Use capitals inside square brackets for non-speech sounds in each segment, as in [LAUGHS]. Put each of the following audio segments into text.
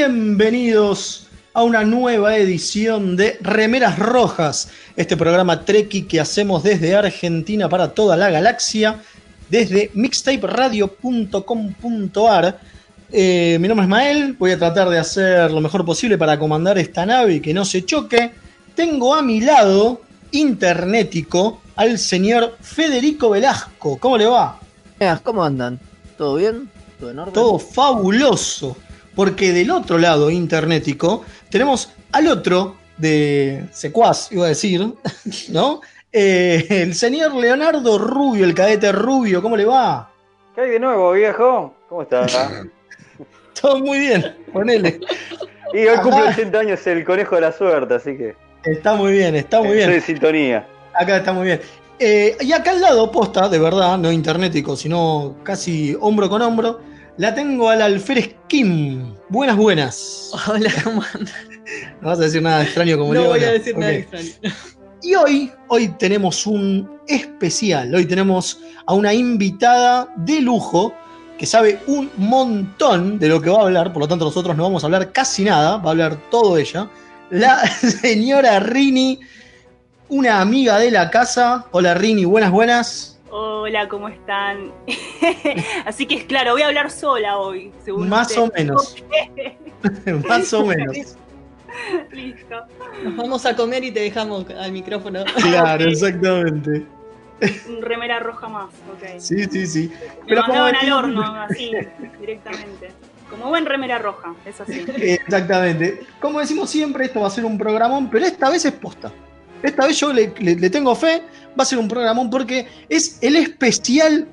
Bienvenidos a una nueva edición de Remeras Rojas, este programa Treki que hacemos desde Argentina para toda la galaxia, desde mixtaperadio.com.ar. Eh, mi nombre es Mael, voy a tratar de hacer lo mejor posible para comandar esta nave y que no se choque. Tengo a mi lado, internetico, al señor Federico Velasco. ¿Cómo le va? ¿Cómo andan? ¿Todo bien? ¿Todo en orden? Todo fabuloso. Porque del otro lado, internetico, tenemos al otro de secuaz, iba a decir, [LAUGHS] ¿no? Eh, el señor Leonardo Rubio, el cadete Rubio, ¿cómo le va? ¿Qué hay de nuevo, viejo? ¿Cómo estás? [LAUGHS] Todo muy bien, ponele. y hoy cumple 80 años el conejo de la suerte, así que Está muy bien, está muy estoy bien. en sintonía. Acá está muy bien. Eh, y acá al lado, posta, de verdad, no internetico, sino casi hombro con hombro, la tengo al alférez Kim. Buenas, buenas. Hola, ¿cómo andan? No vas a decir nada extraño como No voy a decir nada extraño. Y hoy, hoy tenemos un especial. Hoy tenemos a una invitada de lujo que sabe un montón de lo que va a hablar. Por lo tanto, nosotros no vamos a hablar casi nada. Va a hablar todo ella. La [LAUGHS] señora Rini, una amiga de la casa. Hola Rini, buenas, buenas. Hola, ¿cómo están? [LAUGHS] Así que es claro, voy a hablar sola hoy, según Más o menos. [LAUGHS] [LAUGHS] Más o menos. Listo. Nos vamos a comer y te dejamos al micrófono. Claro, exactamente. Un remera roja más, ok. Sí, sí, sí. Me Pero como mandaban al decía- horno, así, directamente. Como buen remera roja, es así. Exactamente. Como decimos siempre, esto va a ser un programón, pero esta vez es posta. Esta vez yo le, tengo fe, va a ser un programón porque es el especial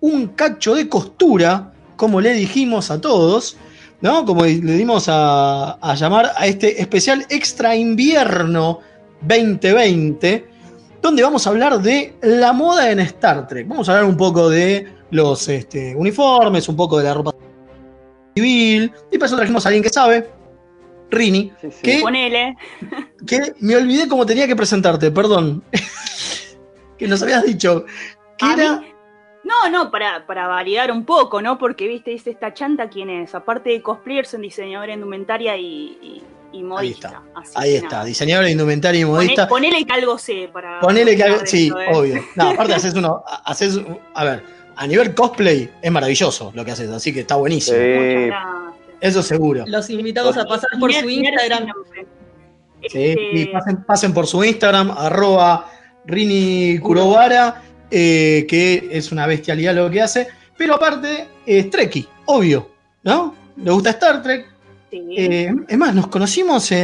Un cacho de costura, como le dijimos a todos, ¿no? Como le dimos a, a llamar a este especial Extra Invierno 2020, donde vamos a hablar de la moda en Star Trek. Vamos a hablar un poco de los este, uniformes, un poco de la ropa civil, y para eso trajimos a alguien que sabe, Rini, Sí, sí. ¿Qué? Ponele. que me olvidé cómo tenía que presentarte, perdón. [LAUGHS] que nos habías dicho que ¿A era. mí? No, no, para, para validar un poco, ¿no? Porque, viste, dice esta chanta quién es. Aparte de cosplayer, son diseñadora de indumentaria y, y, y modista. está. Así Ahí que está, diseñador de indumentaria y Poné- modista. ponele que algo sé para. Ponele que algo. Sí, esto, ¿eh? obvio. [LAUGHS] No, aparte haces uno. Haces, a ver, a nivel cosplay es maravilloso lo que haces, así que está buenísimo. Sí. Eso seguro. Los invitamos a pasar por su Instagram. Sí, Este, y pasen, pasen por su Instagram, arroba Rini Kurobara, eh, que es una bestialidad lo que hace. Pero aparte, es Trekkie, obvio, ¿no? Le gusta Star Trek. sí. Eh, es más, nos conocimos en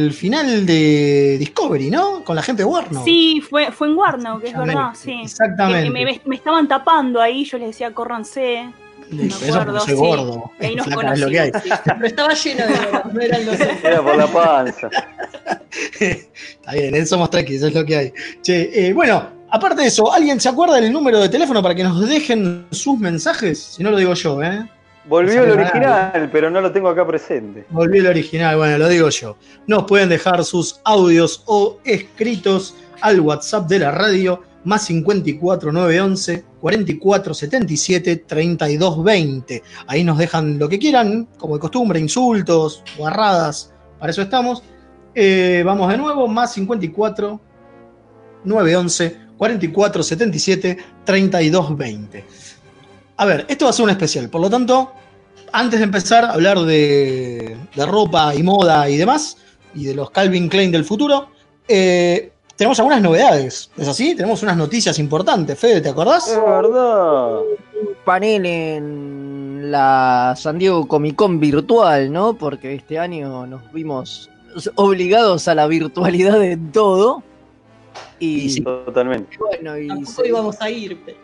el final de Discovery, ¿no? Con la gente de Warner. Sí, fue, fue en Warnow, que es verdad, sí. Exactamente. Me, me- me estaban tapando ahí, yo les decía, córranse. Me Eso acuerdo, soy sí. gordo. Ahí nos Flaca, es lo que hay. sí. Pero estaba lleno de no eran los [LAUGHS] Era por la panza. [LAUGHS] Está bien, somos trekkies, es lo que hay. Che, eh, bueno, Aparte de eso, ¿alguien se acuerda del número de teléfono para que nos dejen sus mensajes? Si no lo digo yo, ¿eh? Volvió el original, pero no lo tengo acá presente. Volví el original, bueno, lo digo yo. Nos pueden dejar sus audios o escritos al WhatsApp de la radio, más 54 911 44 77 32 20. Ahí nos dejan lo que quieran, como de costumbre, insultos, guarradas, para eso estamos. Eh, vamos de nuevo, más 54 911 44 77 32 20. A ver, esto va a ser un especial, por lo tanto, antes de empezar a hablar de, de ropa y moda y demás, y de los Calvin Klein del futuro, eh, tenemos algunas novedades. ¿Es así? Tenemos unas noticias importantes. Fede, ¿te acordás? Es verdad. un panel en la San Diego Comic Con virtual, ¿no? Porque este año nos vimos obligados a la virtualidad de todo. Y, Totalmente. bueno, y Tampoco se- íbamos a ir. pero-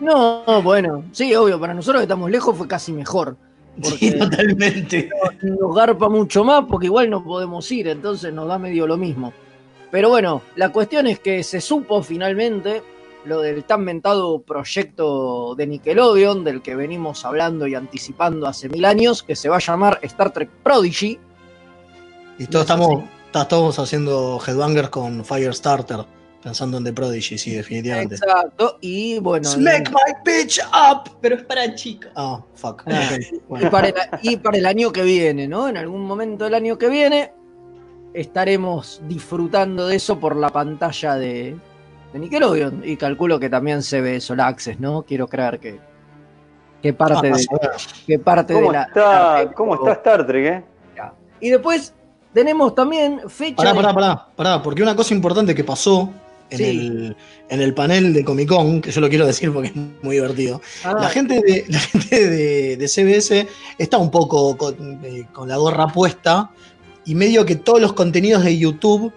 no, bueno, sí, obvio, para nosotros que estamos lejos fue casi mejor. Sí, Porque totalmente. nos garpa mucho más porque igual no podemos ir, entonces nos da medio lo mismo. Pero bueno, la cuestión es que se supo finalmente lo del tan mentado proyecto de Nickelodeon, del que venimos hablando y anticipando hace mil años, que se va a llamar Star Trek Prodigy. Y todos estamos, ta- todos haciendo headbangers con Firestarter, pensando en The Prodigy, sí, definitivamente. Exacto, y bueno. Smack my bitch up. Pero es para chicos. Ah, fuck. Ah. y, para el, y para el año que viene, ¿no? En algún momento del año que viene estaremos disfrutando de eso por la pantalla de, de Nickelodeon. Y calculo que también se ve Sol Access, ¿no? Quiero creer que, que parte, Ah, de, que parte de ¿Cómo la. está, la- ¿Cómo está Star Trek, eh? Y después tenemos también fecha. Pará, de- pará, pará, pará, porque una cosa importante que pasó en, Sí. el, en el panel de Comic Con, que yo lo quiero decir porque es muy divertido, Ah, la gente de, la gente de, de CBS está un poco con, eh, con la gorra puesta y medio que todos los contenidos de YouTube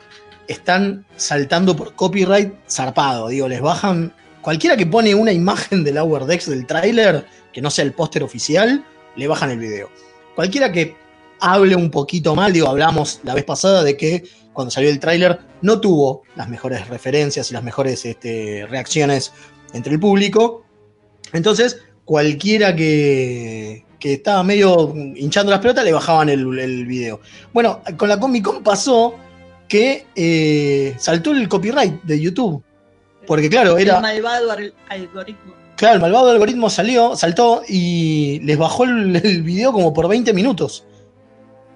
están saltando por copyright zarpado. Digo, les bajan. Cualquiera que pone una imagen del Lower Decks del tráiler, que no sea el póster oficial, le bajan el video. Cualquiera que hable un poquito mal, digo, hablamos la vez pasada de que cuando salió el tráiler no tuvo las mejores referencias y las mejores este, reacciones entre el público. Entonces, cualquiera que, que estaba medio hinchando las pelotas le bajaban el, el video. Bueno, con la Comic Con pasó que eh, saltó el copyright de YouTube. Porque claro, El era. malvado al- algoritmo. Claro, el malvado algoritmo salió, saltó y les bajó el, el video como por 20 minutos.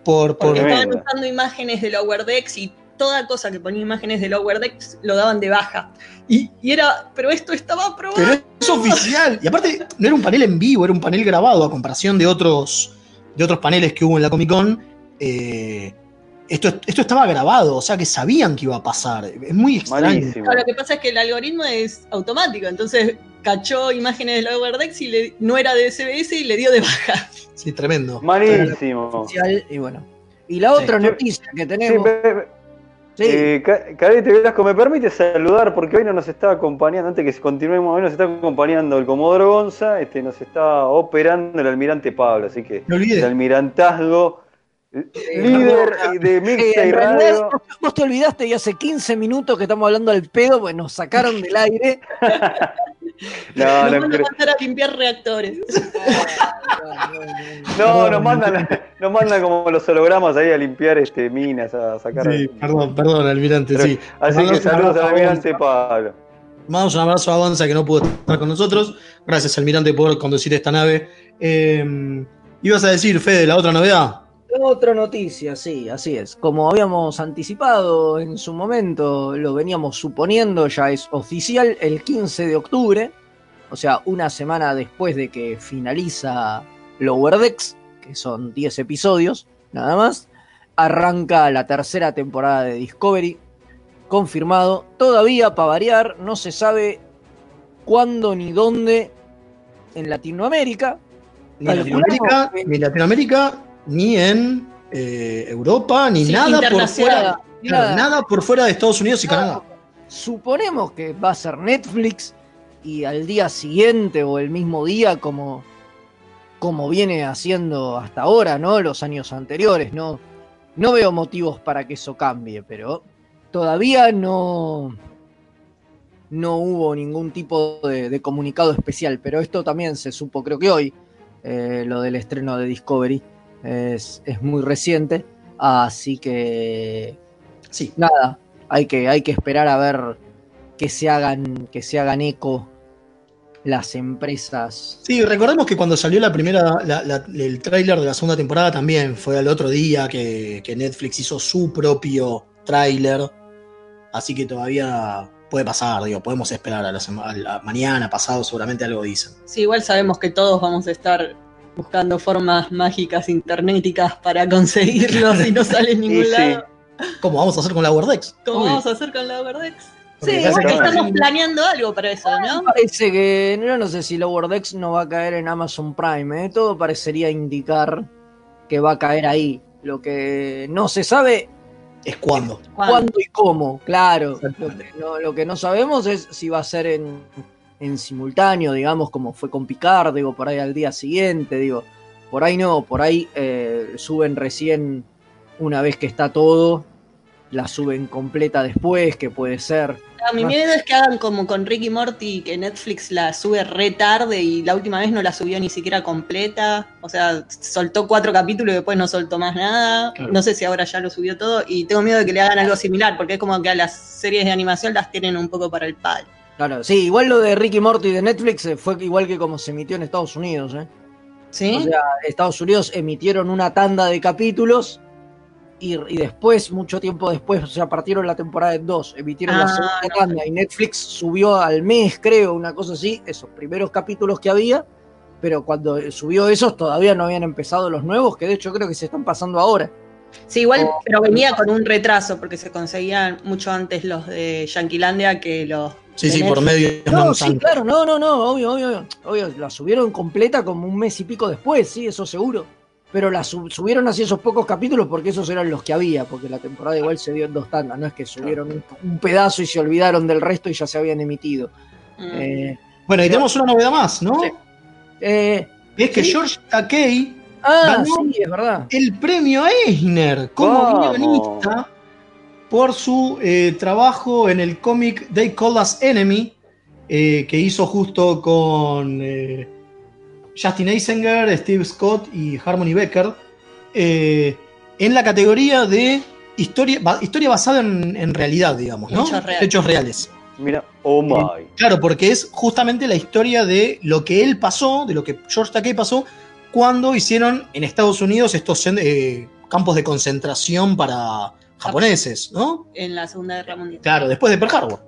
Por, por, Porque estaban usando imágenes de Lower Decks y toda cosa que ponía imágenes de Lower Decks lo daban de baja. Y, y era, pero esto estaba aprobado. Pero es oficial. Y aparte, no era un panel en vivo, era un panel grabado a comparación de otros, de otros paneles que hubo en la Comic Con. eh, esto, esto estaba grabado, o sea que sabían que iba a pasar. Es muy extraño. Ahora, lo que pasa es que el algoritmo es automático, entonces cachó imágenes de Lower Decks y le- no era de SBS y le dio de baja. Sí, tremendo. Malísimo. oficial, y bueno. Y la otra Sí. noticia que Sí, tenemos. ve- sí, eh, Cadete Velasco, ¿me permite saludar? Porque hoy no nos está acompañando, antes que continuemos, hoy nos está acompañando el Comodoro Gonza, este, nos está operando el almirante Pablo, así que el almirantazgo, líder de Eh, Mixta y Radio. Vos te olvidaste y hace 15 minutos que estamos hablando al pedo, pues nos sacaron del aire. [LAUGHS] No, [LAUGHS] Nos no, van a mandar a limpiar reactores. [LAUGHS] no, nos mandan, nos mandan como los hologramas ahí a limpiar este, minas, a sacar. Sí, perdón, perdón, almirante, Pero- sí. Así que saludos al a almirante. Pablo. Mandamos un abrazo a Gonza que no pudo estar con nosotros. Gracias, almirante, por conducir esta nave. Eh, ibas a decir, Fede, la otra novedad. Otra noticia, sí, así es. Como habíamos anticipado en su momento, lo veníamos suponiendo, ya es oficial el 15 de octubre, o sea, una semana después de que finaliza Lower Decks, que son 10 episodios, nada más, arranca la tercera temporada de Discovery, confirmado. Todavía, para variar, no se sabe cuándo ni dónde en Latinoamérica. Ni Latinoamérica, ni en eh, Europa, ni Sí, nada por fuera. claro, nada por fuera de Estados Unidos y Canadá. Suponemos que va a ser Netflix y al día siguiente o el mismo día como, como viene haciendo hasta ahora, ¿no? Los años anteriores, ¿no? No veo motivos para que eso cambie, pero todavía no, no hubo ningún tipo de, de comunicado especial, pero esto también se supo creo que hoy, eh, lo del estreno de Discovery, es, es muy reciente, así que Sí. nada, hay que, hay que esperar a ver que se hagan, que se hagan eco las empresas. Sí, recordemos que cuando salió la primera, la- la- el tráiler de la segunda temporada también fue al otro día que, que Netflix hizo su propio tráiler. Así que todavía puede pasar, digo, podemos esperar a la, a la mañana, pasado, seguramente algo dicen. Sí, igual sabemos que todos vamos a estar buscando formas mágicas internéticas para conseguirlos y no sale en ningún sí. lado. ¿Cómo vamos a hacer con la Wordex? ¿Cómo vamos a hacer con la Overdex? Sí, que- estamos planeando algo para eso, ¿no? Parece que, yo no sé si Lower Decks no va a caer en Amazon Prime, ¿eh? todo parecería indicar que va a caer ahí. Lo que no se sabe Es cuando. cuándo y cómo, claro. Lo Exactamente. que, no, lo que no sabemos es si va a ser en, en simultáneo, digamos, como fue con Picard, digo, por ahí al día siguiente, digo, por ahí no, por ahí eh, suben recién una vez que está todo, la suben completa después, que puede ser. Ah, mi Ah. miedo es que hagan como con Ricky Morty, que Netflix la sube re tarde y la última vez no la subió ni siquiera completa. O sea, soltó cuatro capítulos y después no soltó más nada. Claro. No sé si ahora ya lo subió todo y tengo miedo de que le hagan algo similar, porque es como que a las series de animación las tienen un poco para el palo. Claro, sí, igual lo de Ricky Morty de Netflix eh, fue igual que como se emitió en Estados Unidos, ¿eh? ¿Sí? O sea, Estados Unidos emitieron una tanda de capítulos y, y después, mucho tiempo después, o sea, partieron la temporada en dos, emitieron la Ah, segunda no. tanda y Netflix subió al mes, creo, una cosa así, esos primeros capítulos que había, pero cuando subió esos todavía no habían empezado los nuevos, que de hecho creo que se están pasando ahora. Sí, igual, pero venía con un retraso, porque se conseguían mucho antes los de Yanquilandia que los. Sí, de sí, por medio No, no sí, tanto. claro, no, no, no, obvio, obvio, obvio, obvio, la subieron completa como un mes y pico después, sí, eso seguro. Pero la sub- subieron así esos pocos capítulos porque esos eran los que había, porque la temporada igual se dio en dos tandas, no es que subieron un, un pedazo y se olvidaron del resto y ya se habían emitido. Mm. Eh, Bueno, y tenemos una novedad más, ¿no? Sí. eh, Es que Sí. George Takei ah, Ganó. sí, es verdad. el premio Eisner como guionista por su eh, trabajo en el cómic They Call Us Enemy, eh, que hizo justo con eh, Justin Eisinger, Steve Scott y Harmony Becker, eh, en la categoría de historia, ba- historia basada en, en realidad, digamos, ¿no? Hechos reales. Hechos reales. Mira, oh my. Claro, porque es justamente la historia de lo que él pasó, de lo que George Takei pasó, cuando hicieron en Estados Unidos estos eh, campos de concentración para japoneses, ¿no? En la Segunda Guerra Mundial. Claro, después de Pearl Harbor.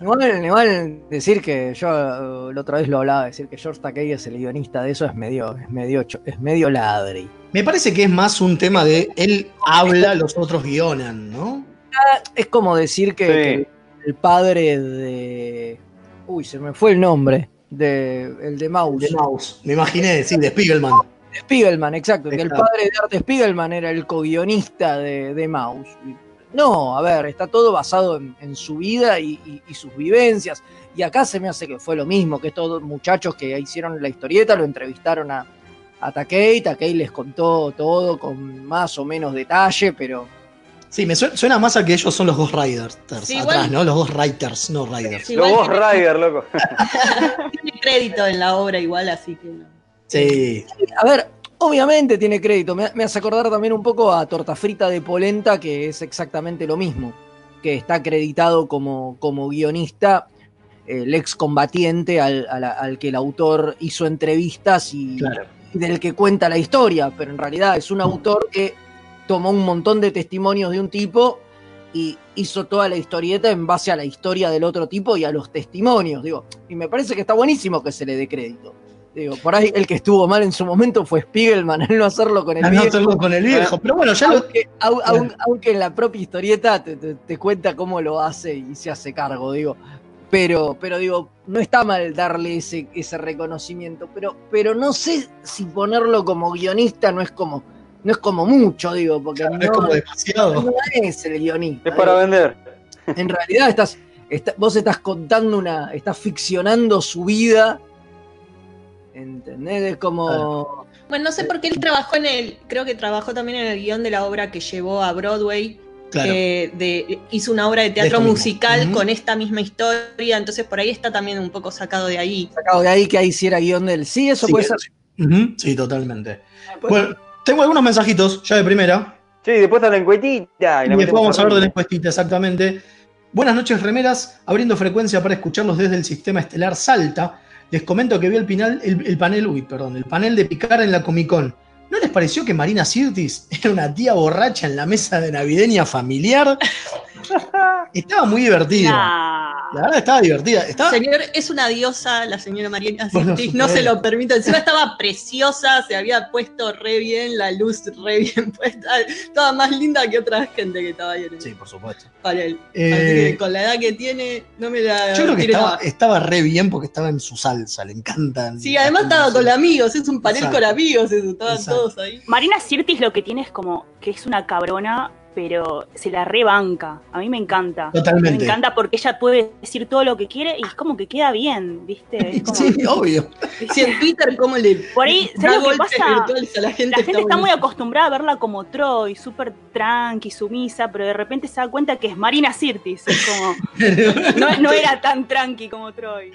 Igual, igual decir que yo eh, la otra vez lo hablaba, decir que George Takei es el guionista de eso es medio, es medio, cho- es medio ladri. Me parece que es más un tema de él habla, los otros guionan, ¿no? Es como decir que, Sí. que el padre de. Uy, se me fue el nombre. De, el de Mouse. De Mouse. Me imaginé, sí, de Spiegelman. De Spiegelman, exacto. Que el padre de Art Spiegelman era el co-guionista de, de Mouse. No, a ver, está todo basado en, en su vida y, y- y sus vivencias. Y acá se me hace que fue lo mismo, que estos muchachos que hicieron la historieta lo entrevistaron a, a Takei. Takei les contó todo con más o menos detalle, pero Sí, me suena, suena más a que ellos son los Ghost Riders Sí, atrás, igual- ¿no? Los Ghost Writers, no Riders. Sí, Los Ghost tiene- Rider, loco. [LAUGHS] Tiene crédito en la obra igual, así que no. Sí. A ver, obviamente tiene crédito. Me, me hace acordar también un poco a Torta Frita de Polenta, que es exactamente lo mismo. Que está acreditado como, como guionista el ex combatiente al, al- al que el autor hizo entrevistas y, Claro. y del que cuenta la historia. Pero en realidad es un autor que tomó un montón de testimonios de un tipo y hizo toda la historieta en base a la historia del otro tipo y a los testimonios. Digo, y me parece que está buenísimo que se le dé crédito. Digo, por ahí el que estuvo mal en su momento fue Spiegelman, [LAUGHS] el no hacerlo con el A no viejo. hacerlo con el viejo. Pero bueno, ya lo, Aunque, au- aun- aunque en la propia historieta te, te- te cuenta cómo lo hace y se hace cargo, digo. Pero, pero digo, no está mal darle ese, ese reconocimiento, pero, pero no sé si ponerlo como guionista no es como, no es como mucho, digo, porque no es no, como demasiado. no es el guionista. Es para digo. vender. En realidad estás, está- vos estás contando una, estás ficcionando su vida. ¿Entendés? Es como. Bueno, no sé por qué él trabajó en el. Creo que trabajó también en el guion de la obra que llevó a Broadway. Claro. eh, de, hizo una obra de teatro musical con esta misma historia, entonces por ahí está también un poco sacado de ahí. Sacado de ahí que ahí sí era guion del. Sí, eso Sí, puede ser. Sí, totalmente. Bueno, tengo algunos mensajitos ya de primera. Sí, después está la encuetita. Y la después vamos a hablar de la encuestita, exactamente. Buenas noches, remeras. Abriendo frecuencia para escucharlos desde el sistema estelar Salta. Les comento que vi el, el, el panel, uy, perdón, el panel de Picar en la Comic Con. ¿No les pareció que Marina Sirtis [LAUGHS] era una tía borracha en la mesa de navideña familiar? [LAUGHS] Estaba muy divertida. Nah. La verdad estaba divertida. Estaba, Señor, es una diosa la señora Mariana Bueno, Sirtis, no se lo permite. Encima estaba preciosa, se había puesto re bien, la luz re bien [LAUGHS] puesta, toda más linda que otra gente que estaba ahí en el Sí, por supuesto. panel. Eh, Así que con la edad que tiene, no me la Yo creo que estaba, estaba re bien porque estaba en su salsa, le encantan. Sí, además estaba con amigos, es un panel Exacto. con amigos, eso, estaban Exacto. todos ahí. Marina Sirtis lo que tiene es como que es una cabrona, pero se la rebanca. A mí me encanta. Totalmente. Me encanta porque ella puede decir todo lo que quiere y es como que queda bien, ¿viste? Es como- Sí, obvio. Sí, en Twitter, ¿cómo le Por ahí, da ¿sabes lo que pasa? a la gente? La gente está muy acostumbrada a verla como Troy, súper tranqui, sumisa, pero de repente se da cuenta que es Marina Sirtis. Es como, [LAUGHS] no, no era tan tranqui como Troy.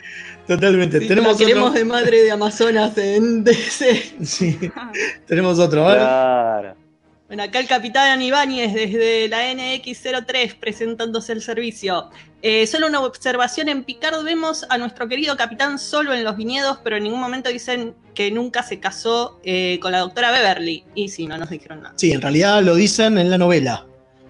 Totalmente. Sí, tenemos la queremos otro. de madre de Amazonas en DC. Sí, [LAUGHS] tenemos otro. Ver. Claro. Bueno, acá el capitán Ibáñez desde la NX03 presentándose el servicio. Eh, solo una observación en Picard vemos a nuestro querido capitán solo en los viñedos, pero en ningún momento dicen que nunca se casó eh, con la doctora Beverly. Y sí, no nos dijeron nada. Sí, en realidad lo dicen en la novela.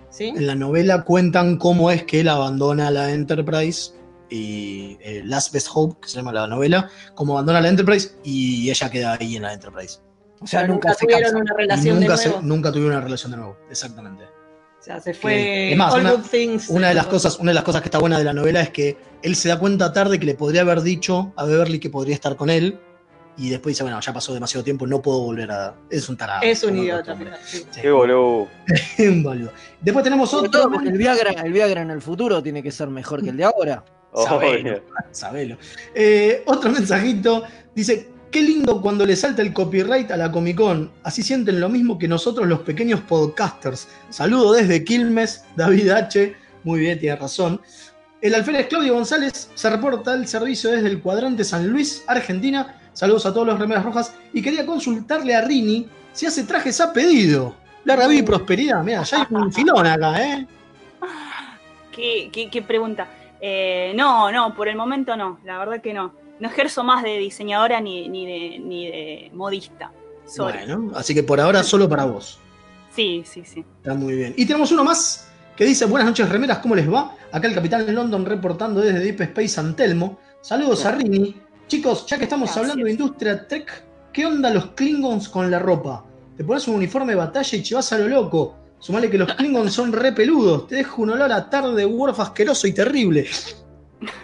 ¿Sí? En la novela cuentan cómo es que él abandona la Enterprise y eh, Last Best Hope, que se llama la novela, cómo abandona la Enterprise y ella queda ahí en la Enterprise. O sea, nunca, se tuvieron una relación nunca, de se- nuevo. nunca tuvieron una relación de nuevo, exactamente. O sea, se fue Es más, All una- Good Things. Una de las cosas, una de las cosas que está buena de la novela es que él se da cuenta tarde que le podría haber dicho a Beverly que podría estar con él. Y después dice, bueno, ya pasó demasiado tiempo, no puedo volver a. Es un tarado. Es un idiota. sí. Sí, Qué [LAUGHS] boludo. Después tenemos Sobre otro. todo porque el Viagra, el Viagra en el futuro tiene que ser mejor que el de ahora. Sabelo. Obvio. Sabelo. Eh, otro mensajito dice: Qué lindo cuando le salta el copyright a la Comic Con. Así sienten lo mismo que nosotros los pequeños podcasters. Saludo desde Quilmes, David H. Muy bien, tiene razón. El alférez Claudio González se reporta el servicio desde el cuadrante San Luis, Argentina. Saludos a todos los remeras rojas. Y quería consultarle a Rini si hace trajes a pedido. Larga vida y prosperidad. Mira, ya hay un filón acá, ¿eh? ¿Qué, qué- qué pregunta? Eh, no, no, por el momento no, la verdad que no. No ejerzo más de diseñadora ni, ni, de, ni de modista. Sorry. Bueno, así que por ahora solo para vos. Sí, sí, sí. Está muy bien. Y tenemos uno más que dice: Buenas noches, remeras, ¿cómo les va? Acá el capitán London reportando desde Deep Space San Telmo. Saludos a Rini. Chicos, ya que estamos Gracias. hablando de industria tech, ¿qué onda los Klingons con la ropa? Te pones un uniforme de batalla y chivas a lo loco. Sumale que los Klingons son re peludos. Te dejo un olor a tarde de Worf asqueroso y terrible.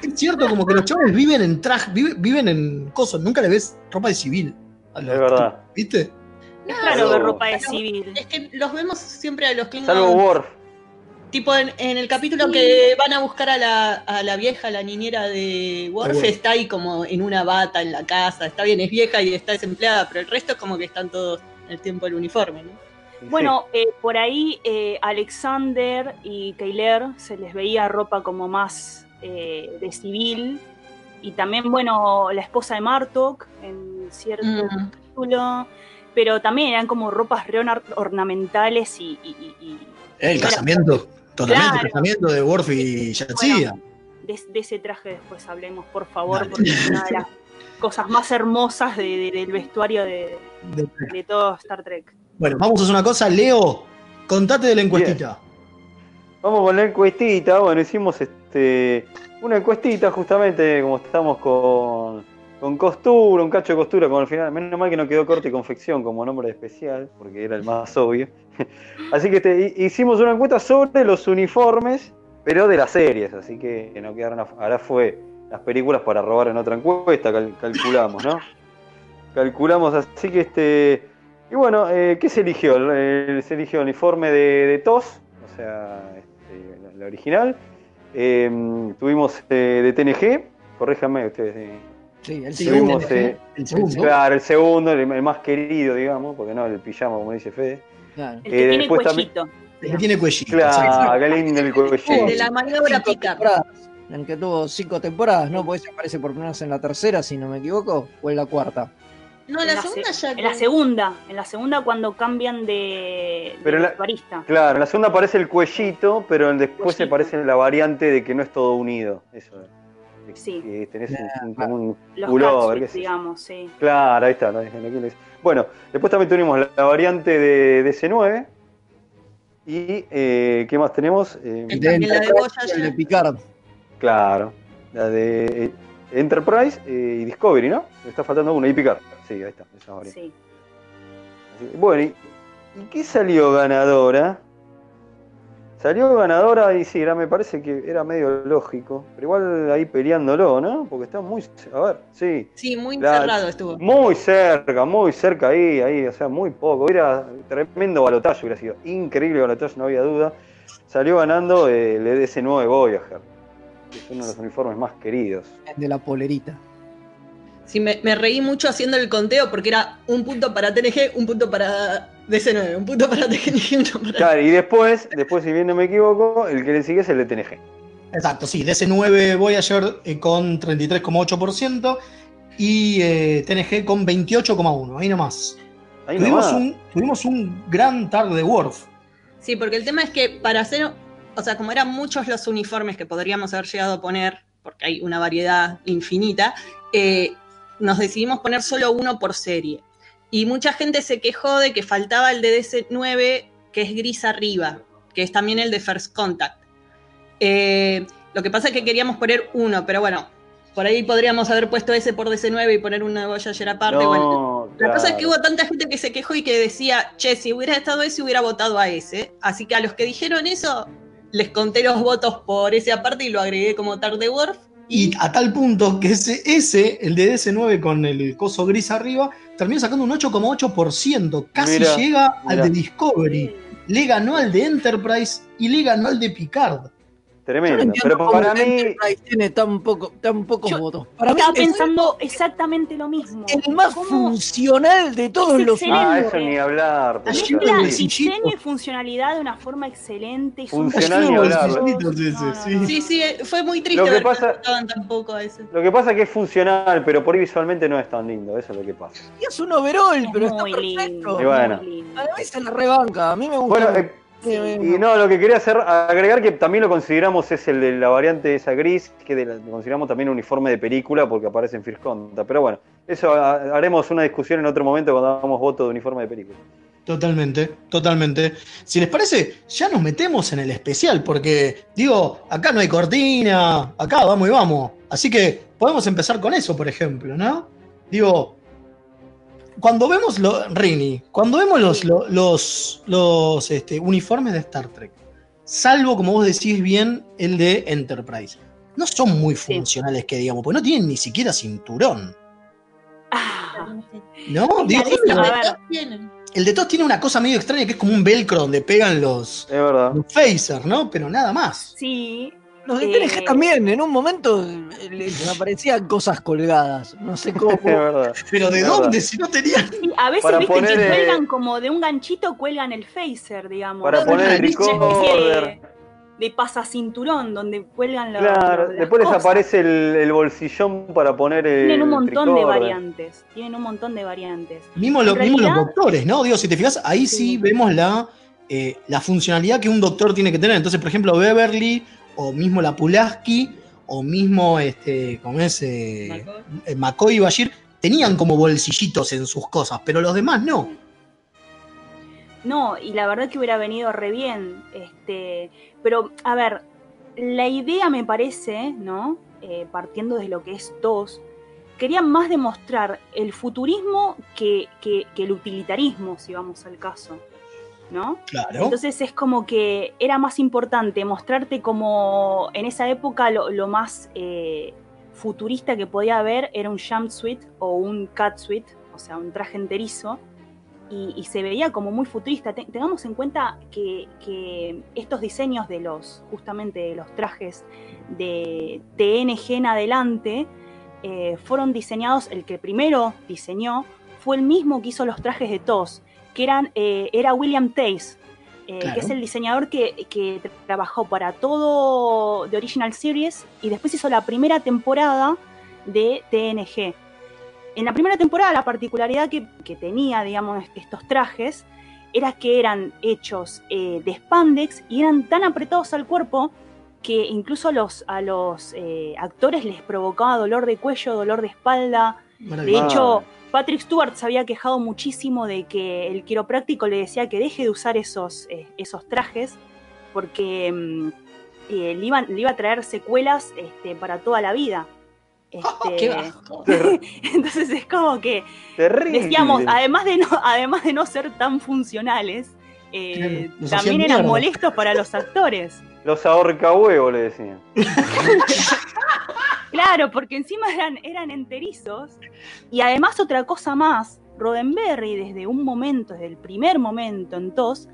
Es cierto, como que los chavales viven en traje, vive- viven en cosas. Nunca le ves ropa de civil. a los Es verdad. ¿Viste? Es ver Pero- ropa de civil. Es que los vemos siempre a los Klingons. Salvo Worf. Tipo en, en el capítulo que van a buscar a la, a la vieja, la niñera de Worf, está ahí como en una bata en la casa. Está bien, es vieja y está desempleada, pero el resto es como que están todos el tiempo del uniforme, ¿no? Bueno, eh, por ahí eh, Alexander y Kayler se les veía ropa como más eh, de civil. Y también, bueno, la esposa de Martok en cierto Mm. capítulo. Pero también eran como ropas re orna- ornamentales y, y- y- y El Era- casamiento. Totalmente, Claro. el casamiento de Worf y Yatsia. de, de ese traje después hablemos, por favor, Dale. porque es una de las cosas más hermosas de- de- del vestuario de, De- de todo Star Trek. Bueno, vamos a hacer una cosa. Leo, contate de la encuestita. Vamos con la encuestita. Bueno, hicimos este una encuestita justamente como estamos con, con costura, un cacho de costura, como al final. Menos mal que no quedó corte y confección como nombre especial, porque era el más obvio. [LAUGHS] Así que este, hi- hicimos una encuesta sobre los uniformes, pero de las series. Así que no quedaron Ahora fue las películas para robar en otra encuesta, cal- calculamos, ¿no? Calculamos, así que este. Y bueno, eh, ¿qué se eligió? Se eligió el uniforme de, de TOS, o sea, este, la original. Eh, tuvimos eh, de TNG, corríjanme ustedes. eh. Sí, el segundo. tuvimos, eh, El segundo. claro, el segundo, el, el más querido, digamos, porque no el pijama, como dice Fede. Claro. El Eh, que tiene después también- cuellito. El que tiene cuellito. Claro, qué lindo el El cuellito. de la maniobra temporadas, En el que tuvo cinco temporadas, ¿no? Porque se aparece por primera vez en la tercera, si no me equivoco, o en la cuarta. No, En la la segunda ya. En la segunda, en la segunda cuando cambian de, de Pero la- vestuarista. Claro, en la segunda aparece el cuellito, pero después se Cuellito. parece la variante de que no es todo unido. Eso. de Sí. Que tenés un, un- Los yo. digamos, sí. Claro, ahí está. Bueno, después también tuvimos la, la variante de DC9. ¿Y eh, qué más tenemos? Eh, También la de de Picard. claro, la de eh, Enterprise eh, y Discovery, ¿no? Me está faltando uno. Y Picard. Sí, ahí está. esa variante. sí. Bueno, ¿y, y qué salió ganadora? Salió ganadora y sí, era, me parece que era medio lógico, pero igual ahí peleándolo, ¿no? Porque está muy, a ver, sí, Sí, muy La- cerrado estuvo. muy cerca, muy cerca ahí, ahí, o sea, muy poco. Era tremendo balotaje, hubiera sido increíble balotaje, no había duda. Salió ganando el EDS9 Voyager, que es uno de los uniformes más queridos. El de la polerita. Sí, me, me reí mucho haciendo el conteo porque era un punto para TNG, un punto para DC9, un punto para TNG, un punto para. Claro, y después, después, si bien no me equivoco, el que le sigue es el de TNG. Exacto, sí, DC9 Voyager eh, con 33,8% y eh, TNG con 28,1%, ahí nomás. Ahí Tuvimos nomás. un, tuvimos un gran tag de Worf. Sí, porque el tema es que para hacer, o sea, como eran muchos los uniformes que podríamos haber llegado a poner, porque hay una variedad infinita, eh, nos decidimos poner solo uno por serie. Y mucha gente se quejó de que faltaba el de DC9, que es gris arriba, que es también el de First Contact. Eh, lo que pasa es que queríamos poner uno, pero bueno, por ahí podríamos haber puesto ese por DC9 y poner una Voyager aparte. No, bueno, la cosa es que claro. hubo tanta gente que se quejó y que decía, che, si hubiera estado ese, hubiera votado a ese. Así que a los que dijeron eso, les conté los votos por ese aparte y lo agregué como tag de Worf. Y a tal punto que ese, ese, el de DC9 con el coso gris arriba, terminó sacando un 8,8%. Casi llega al de Discovery. Le ganó al de Enterprise y le ganó al de Picard. Yo no Tremendo. Pero cómo para mí, tiene tan, poco, tan pocos Yo votos. Para mí Estaba es pensando exactamente lo mismo. el más ¿Cómo? funcional de todos Es los excelente. ah, eso ni hablar. diseño y funcionalidad de una forma excelente. Funcional ni preciosos. hablar. No, Sí, sí, eh, fue muy triste Lo que ver pasa- tampoco a ese. Lo que pasa es que es funcional, pero por ahí visualmente no es tan lindo. Eso es lo que pasa. Y es un overall, Es pero está muy perfecto. lindo. Y bueno. muy lindo. A mí se la rebanca, a mí me gusta. Bueno, eh, Y no, lo que quería hacer, agregar que también lo consideramos es el de la variante esa gris, que de la- lo consideramos también uniforme de película porque aparece en First Contact. Pero bueno, eso ha- haremos una discusión en otro momento cuando hagamos voto de uniforme de película. Totalmente, totalmente. Si les parece, ya nos metemos en el especial, porque digo, acá no hay cortina, acá vamos y vamos. Así que podemos empezar con eso, por ejemplo, ¿no? Digo, cuando vemos lo, Rini, cuando vemos los, los, los este, uniformes de Star Trek, salvo como vos decís bien, el de Enterprise, no son muy Sí. funcionales que digamos, porque no tienen ni siquiera cinturón, Ah, ¿no? Digo, el, tienen. el de TOS tiene una cosa medio extraña que es como un velcro donde pegan los, Es verdad. los phasers, ¿no? Pero nada más. sí, Los de Eh, TNG también, en un momento eh, les aparecían cosas colgadas. No sé cómo. [LAUGHS] Pero ¿de dónde? Si no tenían. sí, a veces Para viste poner, que eh, cuelgan como de un ganchito, cuelgan el phaser, digamos. Para No, poner el rarísimo. Una especie recorder. de, de pasacinturón donde cuelgan los. Claro, las después les aparece el, el bolsillón para poner el. Tienen un montón de variantes. Tienen un montón de variantes. Mismo, lo- mismo los realidad- doctores, ¿no? Digo, si te fijas, ahí sí, Sí. vemos la, eh, la funcionalidad que un doctor tiene que tener. Entonces, por ejemplo, Beverly, o mismo la Pulaski, o mismo, este, como es, eh, McCoy. eh, McCoy y Bashir, tenían como bolsillitos en sus cosas, pero los demás no. No, y la verdad que hubiera venido re bien. Este, pero, a ver, la idea me parece, ¿no? Eh, partiendo de lo que es TOS, querían más demostrar el futurismo que, que- que el utilitarismo, si vamos al caso. ¿No? Claro. Entonces es como que era más importante mostrarte como en esa época lo, lo más eh, futurista que podía haber era un jumpsuit o un catsuit, o sea, un traje enterizo, y, y se veía como muy futurista. Te- tengamos en cuenta que, que estos diseños de los, justamente de los trajes de TNG en adelante, eh, fueron diseñados, el que primero diseñó fue el mismo que hizo los trajes de TOS, que eran, eh, era William Tace. eh, Claro. que es el diseñador que, que tra- trabajó para todo The Original Series y después hizo la primera temporada de TNG. En la primera temporada la particularidad que, que tenía, digamos, estos trajes era que eran hechos eh, de spandex y eran tan apretados al cuerpo que incluso a los, a los eh, actores les provocaba dolor de cuello, dolor de espalda. De Maravilloso. hecho, Patrick Stewart se había quejado muchísimo de que el quiropráctico le decía que deje de usar esos, eh, esos trajes porque mm, eh, le, iban- le iba a traer secuelas este, para toda la vida. [LAUGHS] Este, Qué [LAUGHS] bajo. Entonces es como que terrible. decíamos, además de no, además de no ser tan funcionales, eh, también eran mierda. molestos para los actores. Los ahorca huevo le decían. [LAUGHS] Claro, porque encima eran, eran enterizos. Y además otra cosa más, Roddenberry desde un momento, desde el primer momento en TOS,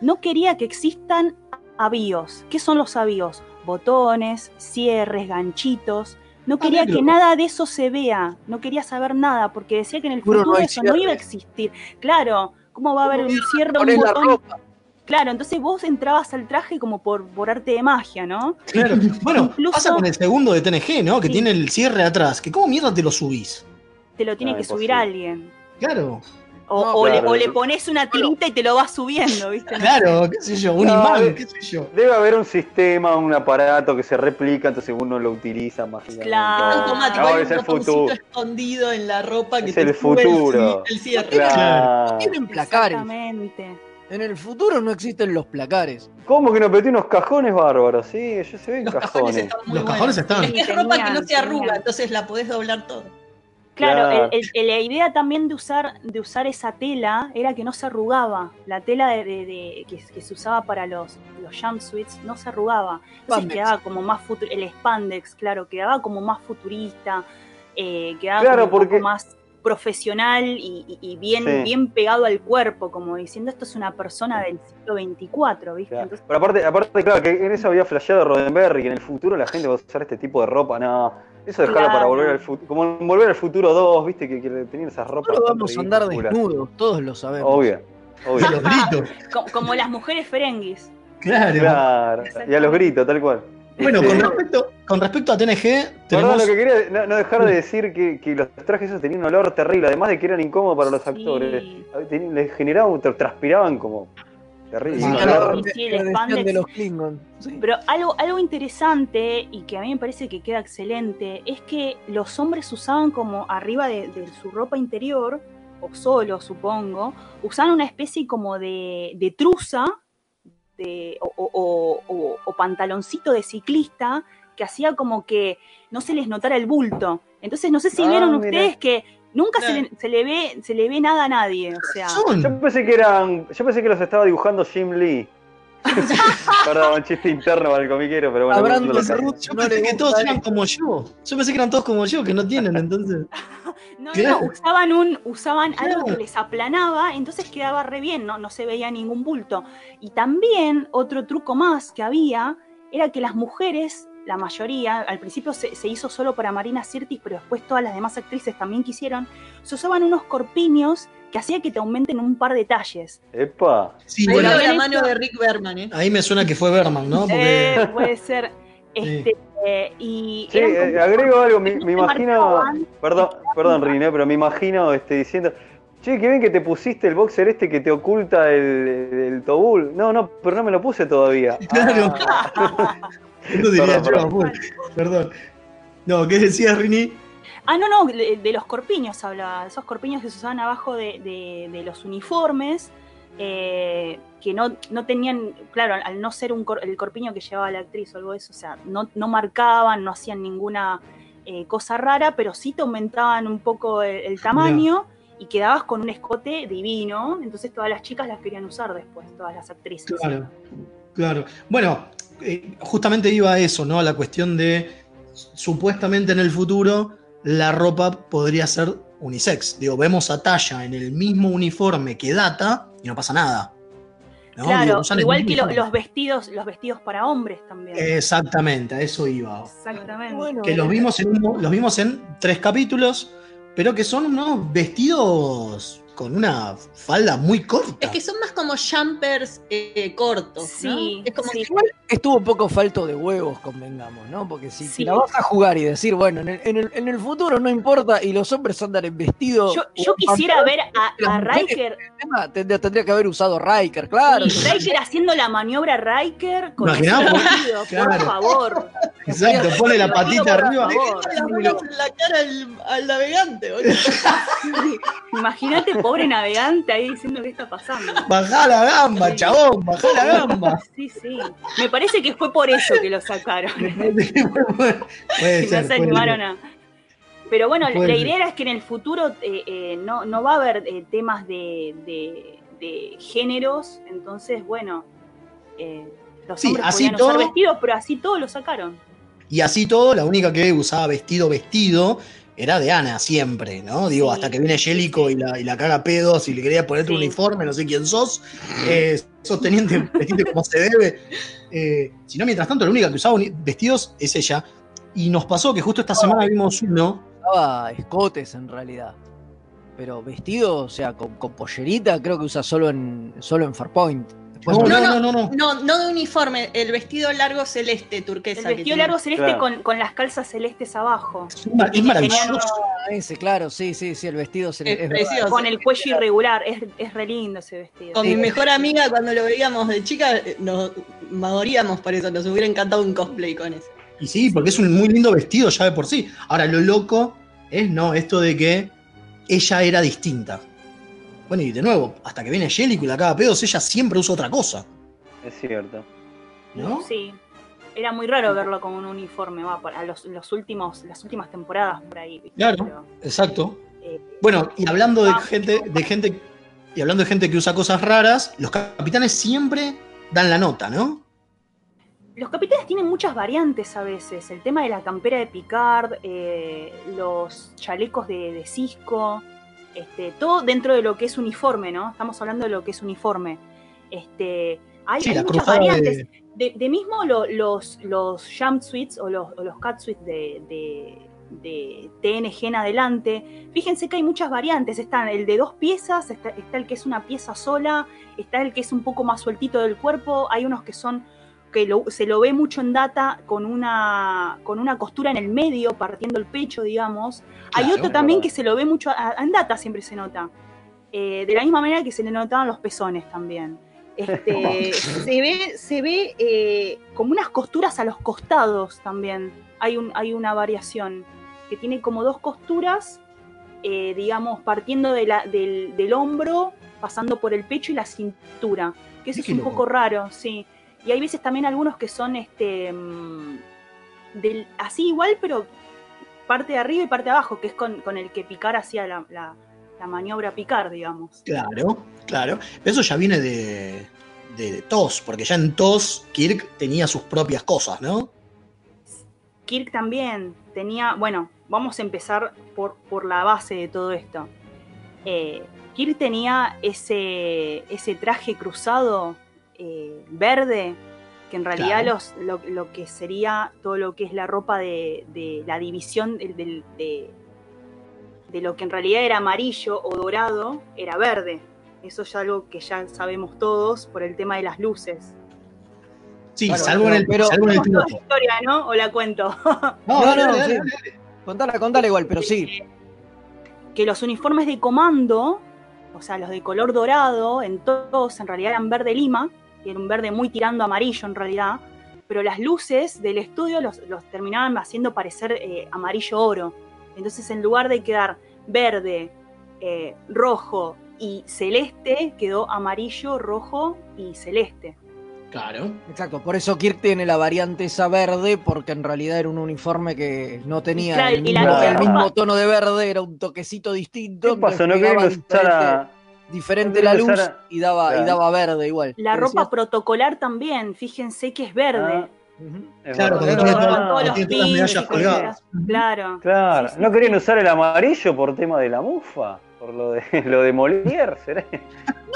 no quería que existan avíos. ¿Qué son los avíos? Botones, cierres, ganchitos. No quería mira. que nada de eso se vea, no quería saber nada, porque decía que en el no futuro hay eso no iba a existir. Claro, ¿cómo va a haber un cierre, un la botón? ropa. Claro, entonces vos entrabas al traje como por, por arte de magia, ¿no? Claro. Bueno, Incluso- pasa con el segundo de TNG, ¿no? Que Sí. tiene el cierre atrás. Que ¿Cómo mierda te lo subís? Te lo tiene Ah, que subir alguien. Claro. O, No, o claro. le, o le pones una tirita y te lo vas subiendo, ¿viste? [LAUGHS] Claro, qué sé yo, un No, imán, qué sé yo. Debe haber un sistema, un aparato que se replica, entonces uno lo utiliza mágicamente. Claro. Automático, No, hay es un el futuro. escondido en la ropa que Es te el el futuro. ci- el cierre. Claro. Tienen placares. Exactamente. En el futuro no existen los placares. ¿Cómo que no? Pero tiene unos cajones bárbaros, sí, ellos se ven Los cajones cajones. están muy Los buenos. cajones están. Es que es ropa que no se arruga, entonces la podés doblar todo. Claro, Claro. el- el- la idea también de usar, de usar esa tela era que no se arrugaba. La tela de, de- de- que, que se usaba para los, los jumpsuits no se arrugaba. Entonces Spandex. quedaba como más futu- el spandex, claro, quedaba como más futurista, eh, quedaba Claro, como un porque- poco más profesional y, y- y bien, Sí. bien pegado al cuerpo, como diciendo esto es una persona del siglo XXIV, ¿viste? Claro. Entonces, Pero aparte, aparte, claro, que en eso había flasheado Roddenberry, que en el futuro la gente va a usar este tipo de ropa, no. Eso dejarlo Claro. para volver al futuro. Como en volver al futuro 2, viste, que, que tenían esas ropas. Tan vamos a andar desnudos, todos lo sabemos. Obvio, obvio. A los gritos. [LAUGHS] como, como las mujeres ferenguis. Claro. Claro, y a los gritos, tal cual. Bueno, Este, con respecto, con respecto a TNG, Perdón, lo que quería no, no dejar de decir que, que los trajes esos tenían un olor terrible, además de que eran incómodos para los Sí. actores. Les generaban, tra- transpiraban como terrible. Sí, claro. Sí, el de los Klingon. Pero algo, algo interesante y que a mí me parece que queda excelente es que los hombres usaban como arriba de, de su ropa interior, o solo supongo, usaban una especie como de, de truza de, o, o- o- o- o pantaloncito de ciclista que hacía como que no se les notara el bulto. Entonces no sé si Ah, vieron mira. ustedes que nunca se, le, se le ve, se le ve nada a nadie. O sea. Yo pensé que eran. Yo pensé que los estaba dibujando Jim Lee. [LAUGHS] Perdón, un chiste interno para el comiquero, pero bueno. No Yo pensé que todos eran como yo. Yo pensé que eran todos como yo, que no tienen, entonces. [LAUGHS] No, Claro. no, usaban un, usaban algo que les aplanaba, entonces quedaba re bien, no, no se veía ningún bulto. Y también otro truco más que había era que las mujeres, la mayoría, al principio se, se hizo solo para Marina Sirtis, pero después todas las demás actrices también quisieron, se usaban unos corpiños que hacía que te aumenten un par de talles. Epa. Sí, bueno, la mano de Rick Berman, ¿eh? ahí me suena que fue Berman, ¿no? Porque. Eh, puede ser. [LAUGHS] Este, eh, y Sí, eh, agrego algo, me, me imagino. Perdón, perdón, Rini, pero me imagino este, diciendo. Che, qué bien que te pusiste el boxer este que te oculta el, el tobul. No, no, pero no me lo puse todavía. [LAUGHS] Claro. Ah, [LAUGHS] Eso diría Perdón, yo. Perdón. No, ¿qué decías, Rini? Ah, no, no, de, de los corpiños hablaba, esos corpiños que se usaban abajo de, de- de los uniformes, eh, que no, no tenían, claro, al no ser un cor- el corpiño que llevaba la actriz o algo de eso, o sea, no, no marcaban, no hacían ninguna eh, cosa rara, pero sí te aumentaban un poco el, el tamaño y quedabas con un escote divino, entonces todas las chicas las querían usar después, todas las actrices. Claro, claro. Bueno, eh, justamente iba a eso, ¿no? A la cuestión de supuestamente en el futuro la ropa podría ser unisex. Digo, vemos a Talla en el mismo uniforme que Data y no pasa nada. Claro, igual que lo- los vestidos, los vestidos para hombres también. Exactamente, a eso iba. Exactamente. Bueno, Que los vimos en, un- los vimos en tres capítulos, pero que son unos vestidos con una falda muy corta. Es que son más como jumpers eh, cortos. ¿no? Sí, Es como sí. que- Igual estuvo un poco falto de huevos, convengamos, ¿no? Porque si Sí. la vas a jugar y decir, bueno, en el, en el- en el futuro no importa y los hombres andan en vestido. Yo, quisiera pantalón, ver a, Riker, tema tendría, tendría que haber usado Riker, claro. y Riker haciendo la maniobra Riker con el vestido, [LAUGHS] claro. por favor. Exacto, pone la patita arriba. la cara al, al navegante, boludo. [LAUGHS] Imagínate, pobre navegante ahí diciendo qué está pasando. Bajá la gamba, chabón, bajá la gamba. Sí, sí. Me parece que fue por eso que lo sacaron. Que no [LAUGHS] se animaron a. Pero bueno, Puede la ser. idea es que en el futuro eh, eh, no, no va a haber eh, temas de, de- de géneros, entonces, bueno, los Sí, hombres así podían usar todo- vestidos, pero así todo lo sacaron. Y así todo, la única que usaba vestido vestido era de Ana, siempre, ¿no? Digo, Sí, hasta que viene Jellico y la, y la caga pedos y le quería ponerte un Sí. uniforme, no sé quién sos, eh, sos teniente, [LAUGHS] vestite como se debe. Eh, si no, mientras tanto, la única que usaba vestidos es ella. Y nos pasó que justo esta semana vimos uno. Usaba escotes en realidad. Pero vestido, o sea, con, con pollerita, creo que usa solo en, solo en Farpoint. No, no- no, no, no, no. De uniforme, el vestido largo celeste turquesa. El que vestido tiene. largo celeste Claro. con, con las calzas celestes abajo, Es mar- es maravilloso. Ese, claro, sí, sí, sí, el vestido Es precioso. con el cuello irregular, es, es re lindo ese vestido. Con Sí. mi mejor amiga, cuando lo veíamos de chica, eh, nos moríamos por eso. Nos hubiera encantado un cosplay con eso. Y sí, porque es un muy lindo vestido ya de por sí. Ahora, lo loco es, no, esto de que ella era distinta. Bueno, y de nuevo, hasta que viene Jellico y la caga pedos, ella siempre usa otra cosa, Es cierto. ¿no? Sí. Era muy raro verlo con un uniforme, va, a los, los últimos, las últimas temporadas por ahí. ¿viste? Claro. Pero, Exacto. eh, Bueno, y hablando de Ah. gente, de gente, y hablando de gente que usa cosas raras, los capitanes siempre dan la nota, ¿no? Los capitanes tienen muchas variantes a veces. El tema de la campera de Picard, eh, los chalecos de, de Cisco, este, todo dentro de lo que es uniforme, ¿no? Estamos hablando de lo que es uniforme. Este, hay, Sí, hay muchas variantes. de. De, de mismo lo- los, los jumpsuits o los, o los de, de, de TNG en adelante, fíjense que hay muchas variantes. Está el de dos piezas, está, está el que es una pieza sola, está el que es un poco más sueltito del cuerpo, hay unos que son que lo- se lo ve mucho en data con una, con una costura en el medio, partiendo el pecho, digamos. hay otro también que se lo ve mucho, en data siempre se nota. Eh, de la misma manera que se le notaban los pezones también. Este, [LAUGHS] se ve, se ve eh, como unas costuras a los costados también. Hay, un, hay una variación que tiene como dos costuras, eh, digamos, partiendo de la- del, del hombro, pasando por el pecho y la cintura. Que eso es un loco. poco raro, sí. Y hay veces también algunos que son este mm, del, así igual, pero parte de arriba y parte de abajo, que es con, con el que Picar hacía la, la- la maniobra Picar, digamos. Claro, claro. Eso ya viene de, de TOS, porque ya en TOS Kirk tenía sus propias cosas, ¿no? Kirk también tenía, bueno, vamos a empezar por, por la base de todo esto. Eh, Kirk tenía ese, ese traje cruzado eh, verde, que en realidad Claro. los, lo, lo que sería todo lo que es la ropa de, de la división de, de lo que en realidad era amarillo o dorado, era verde. Eso es algo que ya sabemos todos por el tema de las luces. Sí, Claro, salvo, en el, pero- salvo en el Toda la historia, ¿no? ¿O la cuento? No, No, no, dale, sí. Contala, contala igual, pero sí. que los uniformes de comando, o sea, los de color dorado, en todos en realidad eran verde lima, y era un verde muy tirando amarillo en realidad, pero las luces del estudio los, los terminaban haciendo parecer eh, amarillo oro. Entonces, en lugar de quedar verde, eh, rojo y celeste, quedó amarillo, rojo y celeste. Claro. Exacto, por eso Kirk tiene la variante esa verde, porque en realidad era un uniforme que no tenía Claro, el, mismo, el tono de verde, era un toquecito distinto. ¿Qué pasó? ¿No querían usar a.? Diferente la luz y, daba, y daba verde igual. La ¿Qué ropa decías? protocolar también, fíjense que es verde. Ah, es Claro, tiene todas las colgadas. Claro. Claro. Sí, sí, ¿No querían sí. usar el amarillo por tema de la mufa? Por lo de, [LAUGHS] lo de Molière, ¿será?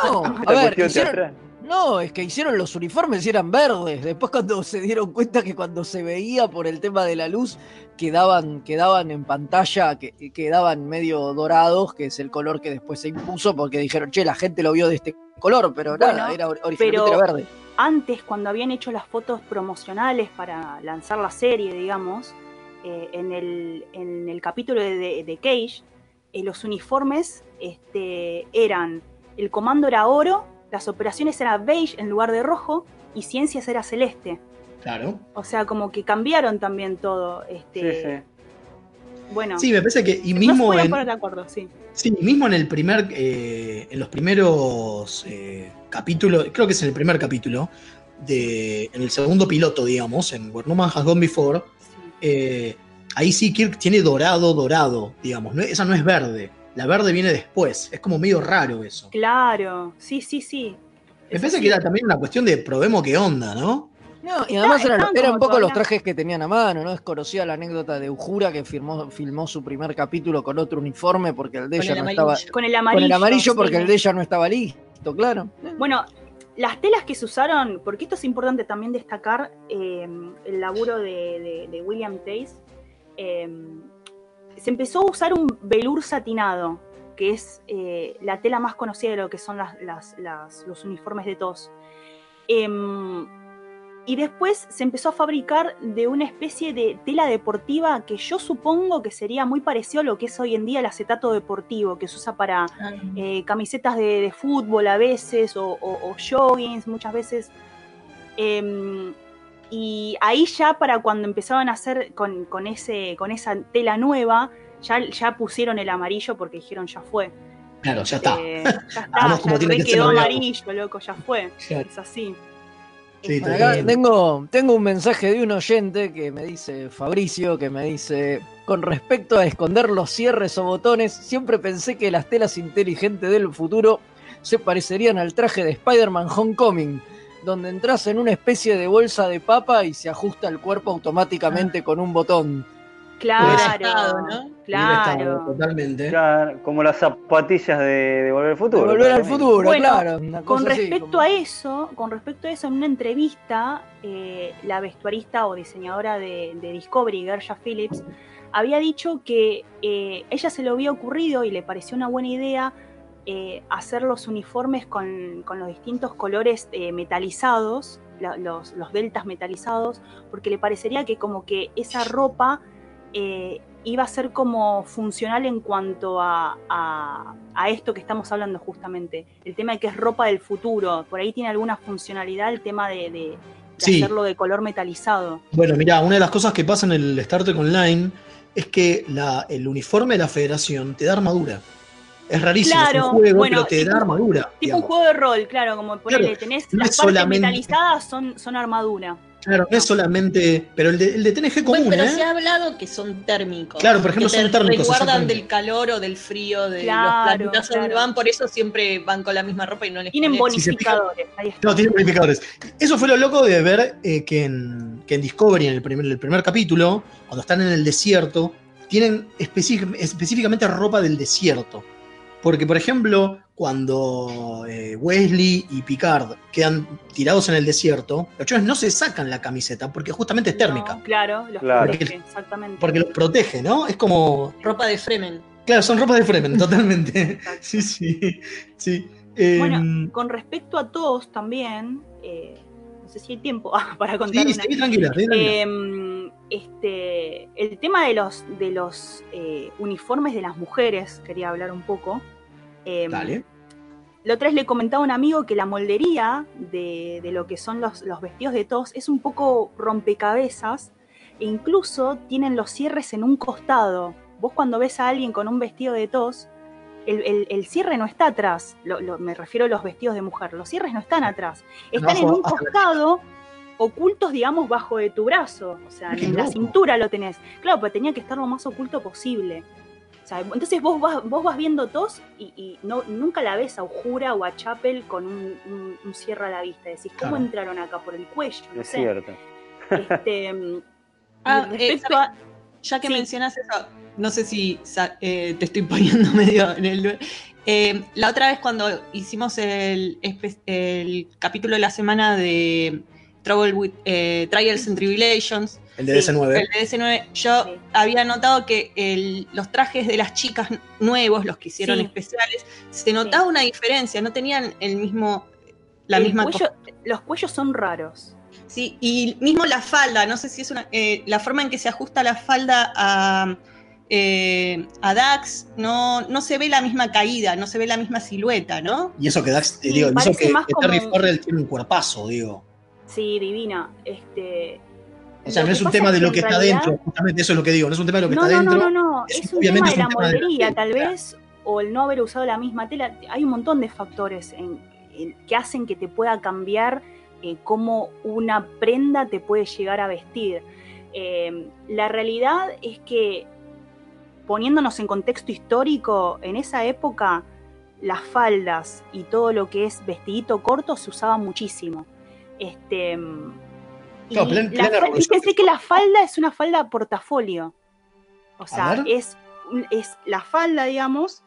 No, [LAUGHS] a ver, cuestión hicieron- teatral. No, es que hicieron los uniformes y eran verdes. Después cuando se dieron cuenta que cuando se veía por el tema de la luz, quedaban, quedaban en pantalla, que, quedaban medio dorados, que es el color que después se impuso, porque dijeron, che, la gente lo vio de este color, pero nada, era originalmente era verde. Antes, cuando habían hecho las fotos promocionales para lanzar la serie, digamos, eh, en, el, en, el, capítulo de, Cage, eh, los uniformes este, eran, el comando era oro, las operaciones eran beige en lugar de rojo y ciencias era celeste. Claro. O sea, como que cambiaron también todo. Este, sí, sí. Bueno. Sí, me parece que. Y mismo en, de acuerdo, sí. Sí, mismo en el primer. Eh, en los primeros eh, capítulos. Creo que es en el primer capítulo. De, en el segundo piloto, digamos, en Where No Man Has Gone Before. Eh, ahí sí Kirk tiene dorado, dorado, digamos. esa no es verde. La verde viene después. Es como medio raro eso. Claro, sí, sí, sí. Me parece que era también una cuestión de probemos qué onda, ¿no? No, y además eran, un poco los trajes que tenían a mano, ¿no? Es conocida la anécdota de Ujura que firmó, filmó su primer capítulo con otro uniforme porque el de ella no estaba. Con el amarillo. Con el amarillo porque el de ella no estaba listo, claro. Bueno, las telas que se usaron, porque esto es importante también destacar eh, el laburo de, William Tace. Eh, se empezó a usar un velour satinado, que es eh, la tela más conocida de lo que son los uniformes de TOS. Em, y después se empezó a fabricar de una especie de tela deportiva que yo supongo que sería muy parecido a lo que es hoy en día el acetato deportivo, que se usa para ah. eh, camisetas de, fútbol a veces o, joggings muchas veces. Y ahí ya para cuando empezaban a hacer con, ese, con esa tela nueva, ya, ya pusieron el amarillo porque dijeron ya fue. Claro, ya está. Eh, ya [LAUGHS] está, ya quedó amarillo, loco, ya fue. Es así. tengo, tengo un mensaje de un oyente que me dice, Fabricio, que me dice, con respecto a esconder los cierres o botones, siempre pensé que las telas inteligentes del futuro se parecerían al traje de Spider-Man Homecoming donde entras en una especie de bolsa de papa y se ajusta el cuerpo automáticamente ah. con un botón. Claro, ¿no? Claro. Totalmente. como las zapatillas de, Volver al Futuro. volver al futuro, claro. con respecto a eso, con respecto a eso, en una entrevista, eh, la vestuarista o diseñadora de, Discovery, Gersha Phillips, había dicho que eh, ella se le había ocurrido y le pareció una buena idea eh, hacer los uniformes con, los distintos colores eh, metalizados, los, deltas metalizados, porque le parecería que como que esa ropa eh, iba a ser como funcional en cuanto a, esto que estamos hablando justamente, el tema de que es ropa del futuro, por ahí tiene alguna funcionalidad el tema de, hacerlo de color metalizado. Bueno, mira, una de las cosas que pasa en el Trek Online es que el uniforme de la federación te da armadura. Es rarísimo, es un juego, pero te da armadura. Tipo un juego de rol, claro, como ponele, tenés las partes metalizadas son, son armadura. Claro, no, es solamente. Pero el de, el de TNG común. pero ¿eh? se ha hablado que son térmicos. Claro, por ejemplo, que son térmicos. Se guardan del calor o del frío de claro, los planetas donde van, por eso siempre van con la misma ropa y no les Tienen bonificadores. no, tienen bonificadores. Eso fue lo loco de ver eh, que, en, que en Discovery, en el primer, el primer capítulo, cuando están en el desierto, tienen específicamente ropa del desierto. Porque, por ejemplo, cuando eh, Wesley y Picard quedan tirados en el desierto, los chavales no se sacan la camiseta porque justamente es térmica. claro, los protege, exactamente. Porque los protege, ¿no? Es como. Ropa de Fremen. Claro, son ropa de Fremen, totalmente. [LAUGHS] sí, sí. sí. bueno, em, con respecto a todos también. Eh, no sé si hay tiempo [LAUGHS] para contar. Sí, sí, tranquila, em, este, el tema de los, de los eh, uniformes de las mujeres, quería hablar un poco. Eh, Dale. La otra vez le comentaba a un amigo que la moldería de, lo que son los, vestidos de tos es un poco rompecabezas e incluso tienen los cierres en un costado. Vos cuando ves a alguien con un vestido de tos, el, cierre no está atrás, me refiero a los vestidos de mujer, los cierres no están atrás, están en un costado ocultos, digamos, bajo de tu brazo, o sea, en la cintura lo tenés. Claro, pero tenía que estar lo más oculto posible. entonces vos vas, vos vas viendo tos y, no, nunca la ves a Ujura o a Chapel con un, cierre a la vista. Decís, ¿cómo entraron acá? Por el cuello. es cierto. Este, [LAUGHS] ah, eh, ya que mencionas eso, no sé si eh, te estoy [LAUGHS] poniendo medio en el... Eh, la otra vez cuando hicimos el, el capítulo de la semana de Trouble with, eh, Trials and Tribulations, El de Sí, DC9. el de DS9, yo Sí. había notado que el- los trajes de las chicas nuevos, los que hicieron Sí. especiales, se notaba una diferencia, no tenían el mismo, la El misma cuello- los cuellos son raros. Sí, y mismo la falda, no sé si es una, eh, la forma en que se ajusta la falda a, eh, a Dax, no, no se ve la misma caída, no se ve la misma silueta, ¿no? Y eso que Dax, Sí, digo, y eso que, más que Terry como- Farrell tiene un cuerpazo, digo. Sí, divina. Este, O sea, no es un tema de lo que está realidad- dentro, justamente eso es lo que digo, no es un tema de lo que no, está no, dentro. no, no, no. es- Es un tema de la de- moldería, tal vez, o el no haber usado la misma tela. Hay un montón de factores en- en- que hacen que te pueda cambiar eh, cómo una prenda te puede llegar a vestir. Eh, la realidad es que, poniéndonos en contexto histórico, en esa época las faldas y todo lo que es vestidito corto se usaba muchísimo. Este, la revolución fíjense que la falda es una falda portafolio. O sea, es, es la falda, digamos,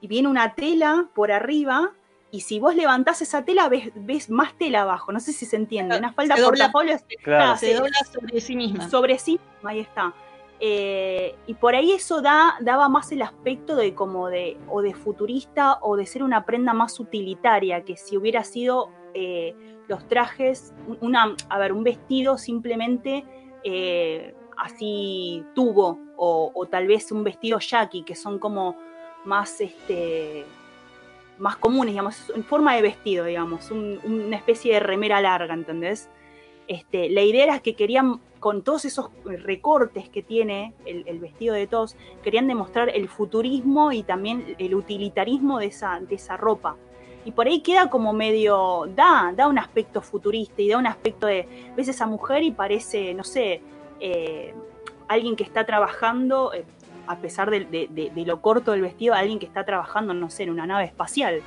y viene una tela por arriba, y si vos levantás esa tela, ves, ves más tela abajo. No sé si se entiende. Una falda Se dobla- portafolio es Claro. Se dobla sobre sí misma. sobre sí, ahí está. Eh, y por ahí eso da, daba más el aspecto de como de, o de futurista o de ser una prenda más utilitaria, que si hubiera sido eh, los trajes, un- una, a ver, un vestido simplemente eh, así tubo, o, tal vez un vestido yaqui, que son como más este más comunes, digamos, en forma de vestido, digamos, un- una especie de remera larga, ¿entendés? Este, la idea era que querían, con todos esos recortes que tiene el, el vestido de todos, querían demostrar el futurismo y también el utilitarismo de esa, de esa ropa. Y por ahí queda como medio, da, da un aspecto futurista y da un aspecto de, ves esa mujer y parece, no sé, eh, alguien que está trabajando, eh, a pesar de, de- de- de lo corto del vestido, alguien que está trabajando, no sé, en una nave espacial.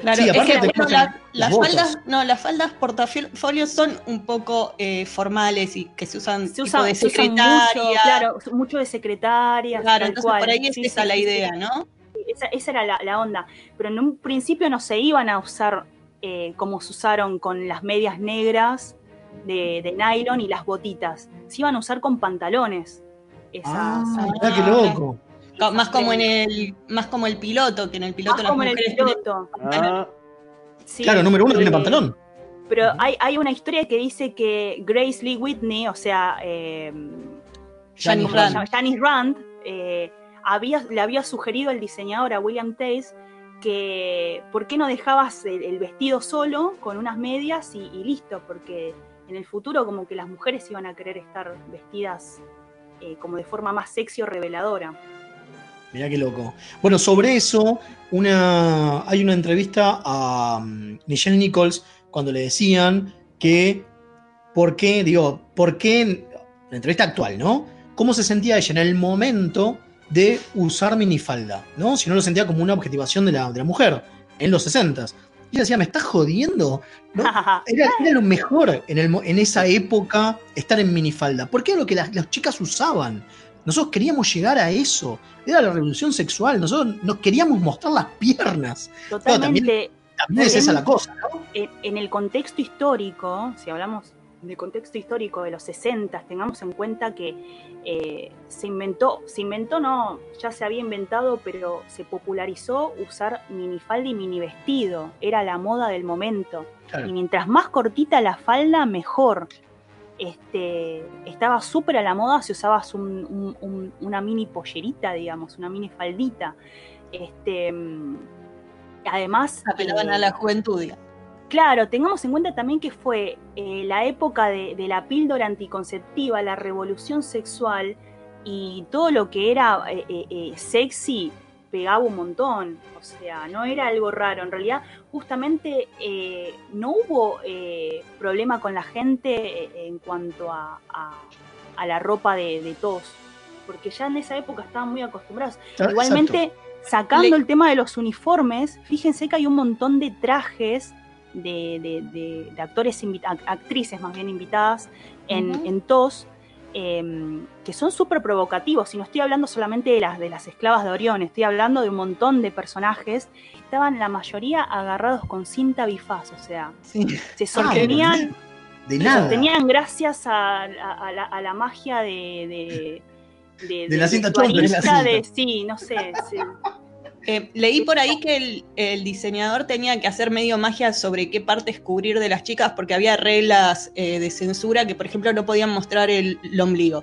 Claro, Sí, es que bueno, la- las faldas, no, las faldas portafolios son un poco eh, formales y que se usan, Se tipo usa, de se secretaria. mucho, claro, mucho de secretaria. Claro, entonces cual. por ahí es Sí, esa sí, la idea, ¿no? Esa, esa era la, la onda. Pero en un principio no se iban a usar eh, como se usaron con las medias negras de, de nylon y las botitas. Se iban a usar con pantalones. Esas, Ah, qué loco. Co- Más como en prendas. el, más como el piloto, que en el piloto Más las como en el piloto. Ah, Sí, claro, número uno tiene eh, pantalón. Pero hay, hay una historia que dice que Grace Lee Whitney, o sea, eh, Janice ¿cómo se Rand. Janice Rand, eh, le había sugerido al diseñador, a William Tace, que por qué no dejabas el, el vestido solo con unas medias y, listo, porque en el futuro como que las mujeres iban a querer estar vestidas eh, como de forma más sexy o reveladora. Mirá qué loco. Bueno, sobre eso, una, hay una entrevista a um, Michelle Nichols cuando le decían que, ¿por qué? Digo, ¿por qué? La entrevista actual, ¿no? ¿Cómo se sentía ella en el momento de usar minifalda? ¿No? Si no lo sentía como una objetivación de la, de la mujer en los 60 Y ella decía, ¿me estás jodiendo? ¿No? [LAUGHS] Era, era lo mejor en, el mo- en esa época estar en minifalda. Porque era lo que las, las chicas usaban. Nosotros queríamos llegar a eso. Era la revolución sexual. Nosotros nos queríamos mostrar las piernas. Totalmente. También es esa la cosa, ¿no? en, en el contexto histórico, si hablamos del contexto histórico de los 60, tengamos en cuenta que eh, se inventó, se inventó no, ya se había inventado, pero se popularizó usar minifalda y mini vestido, era la moda del momento. Claro. Y mientras más cortita la falda, mejor. Este, estaba súper a la moda si usabas un- un- un- una mini pollerita, digamos, una mini faldita. Este, mm, además... Apelaban eh, a la juventud. digamos. Claro, tengamos en cuenta también que fue eh, la época de, de la píldora anticonceptiva, la revolución sexual y todo lo que era eh, eh, eh, sexy pegaba un montón. O sea, no era algo raro. En realidad, justamente eh, no hubo eh, problema con la gente en cuanto a, a- a la ropa de, de todos. Porque ya en esa época estaban muy acostumbrados. Exacto. Igualmente, sacando Le- el tema de los uniformes, fíjense que hay un montón de trajes de, de- de- de actores, actrices más bien invitadas en, Ujú. en TOS, em, que son súper provocativos. Y no estoy hablando solamente de las, de las esclavas de Orión, estoy hablando de un montón de personajes. Estaban la mayoría agarrados con cinta bifaz, o sea, Sí. se sostenían, De se nada. sostenían gracias a, a- a la, a la magia de. de de, De la cinta de la de- cinta. sí, no sé, sí. Eh, leí por ahí que el, el diseñador tenía que hacer medio magia sobre qué partes cubrir de las chicas porque había reglas eh, de censura que, por ejemplo, no podían mostrar el, el ombligo.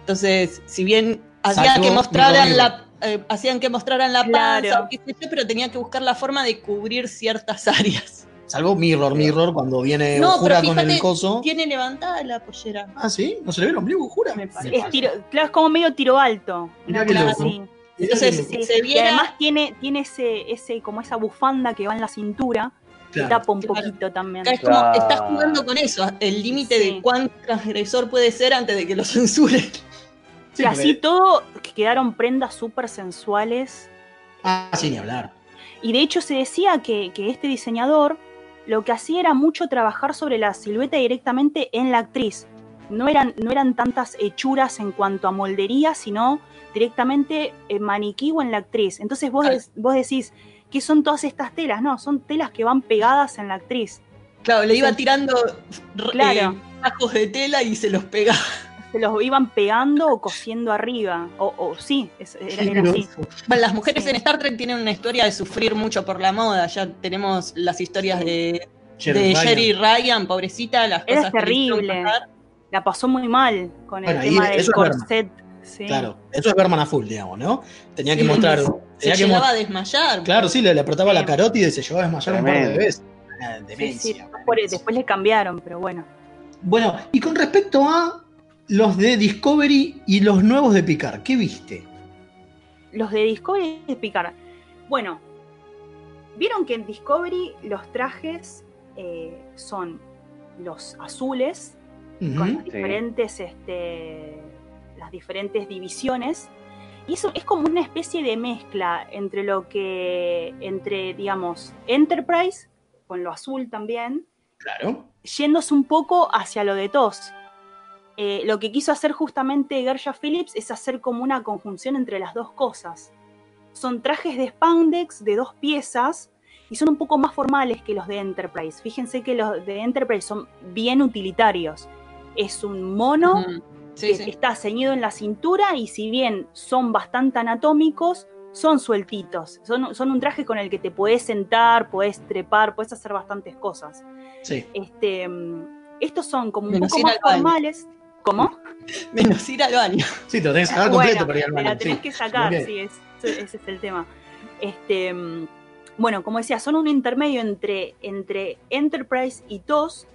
Entonces, si bien hacían que mostraran la, eh, hacían que mostraran la Claro. panza, o qué sé yo, pero tenía que buscar la forma de cubrir ciertas [LAUGHS] áreas. Salvo Mirror, Mirror, cuando viene No, Jura pero con el fíjate, coso. Tiene levantada la pollera. Ah, ¿sí? ¿No se le ve el ombligo, Jura? Me parece. Es, tiro, claro, es como medio tiro alto. Mirá una qué cosa loco. así. Entonces, se Y viera, además tiene, tiene ese, ese, como esa bufanda que va en la cintura, que claro. tapa un Claro. poquito también. es como, Claro. estás jugando con eso, el límite Sí. de cuán transgresor puede ser antes de que lo [LAUGHS] censuren. Sí, y así todo quedaron prendas súper sensuales. Ah, sí, ni hablar. Y de hecho se decía que, que este diseñador lo que hacía era mucho trabajar sobre la silueta directamente en la actriz. No eran, no eran tantas hechuras en cuanto a moldería, sino directamente en maniquí o en la actriz. Entonces vos, Claro. vos decís, ¿qué son todas estas telas? No, son telas que van pegadas en la actriz. Claro, le iba tirando Claro. eh, tacos de tela y se los pegaba. Se los iban pegando o cosiendo arriba. O, o sí, es- era, era así. Bueno, las mujeres Sí. en Star Trek tienen una historia de sufrir mucho por la moda. Ya tenemos las historias de, Jerry de Ryan. Jerry Ryan, pobrecita, las Era cosas que le hicieron terrible. pasar. La pasó muy mal con el tema del corset. Sí. Claro, eso es Berman a full, digamos, ¿no? Tenía que mostrar. Se que llegaba mo- a desmayar. Claro, sí, le, le apretaba la Sí. carótida y se llevaba a desmayar un par de veces. Ah, Sí, Demencia. sí, después, después le cambiaron, pero bueno. Bueno, y con respecto a los de Discovery y los nuevos de Picard, ¿qué viste? Los de Discovery de Picard. Bueno, vieron que en Discovery los trajes eh, son los azules, con las diferentes, este, las diferentes divisiones. Y eso es como una especie de mezcla entre lo que, entre, digamos, Enterprise, con lo azul también, Claro. yéndose un poco hacia lo de TOS. Eh, lo que quiso hacer justamente Gersha Phillips es hacer como una conjunción entre las dos cosas. Son trajes de spandex de dos piezas y son un poco más formales que los de Enterprise. Fíjense que los de Enterprise son bien utilitarios. Es un mono Ujú. Sí, que sí. está ceñido en la cintura y si bien son bastante anatómicos, son sueltitos. Son, son un traje con el que te puedes sentar, puedes trepar, puedes hacer bastantes cosas. Sí. Este, mm, estos son como un Menos poco más formales. ¿Cómo? [LAUGHS] Menos ir al baño. Sí, te lo tenés que sacar completo Bueno, para ir al baño. la tenés sí. que sacar, sí, es- ese es el tema. Este, mm, bueno, como decía, son un intermedio entre, entre Enterprise y TOS.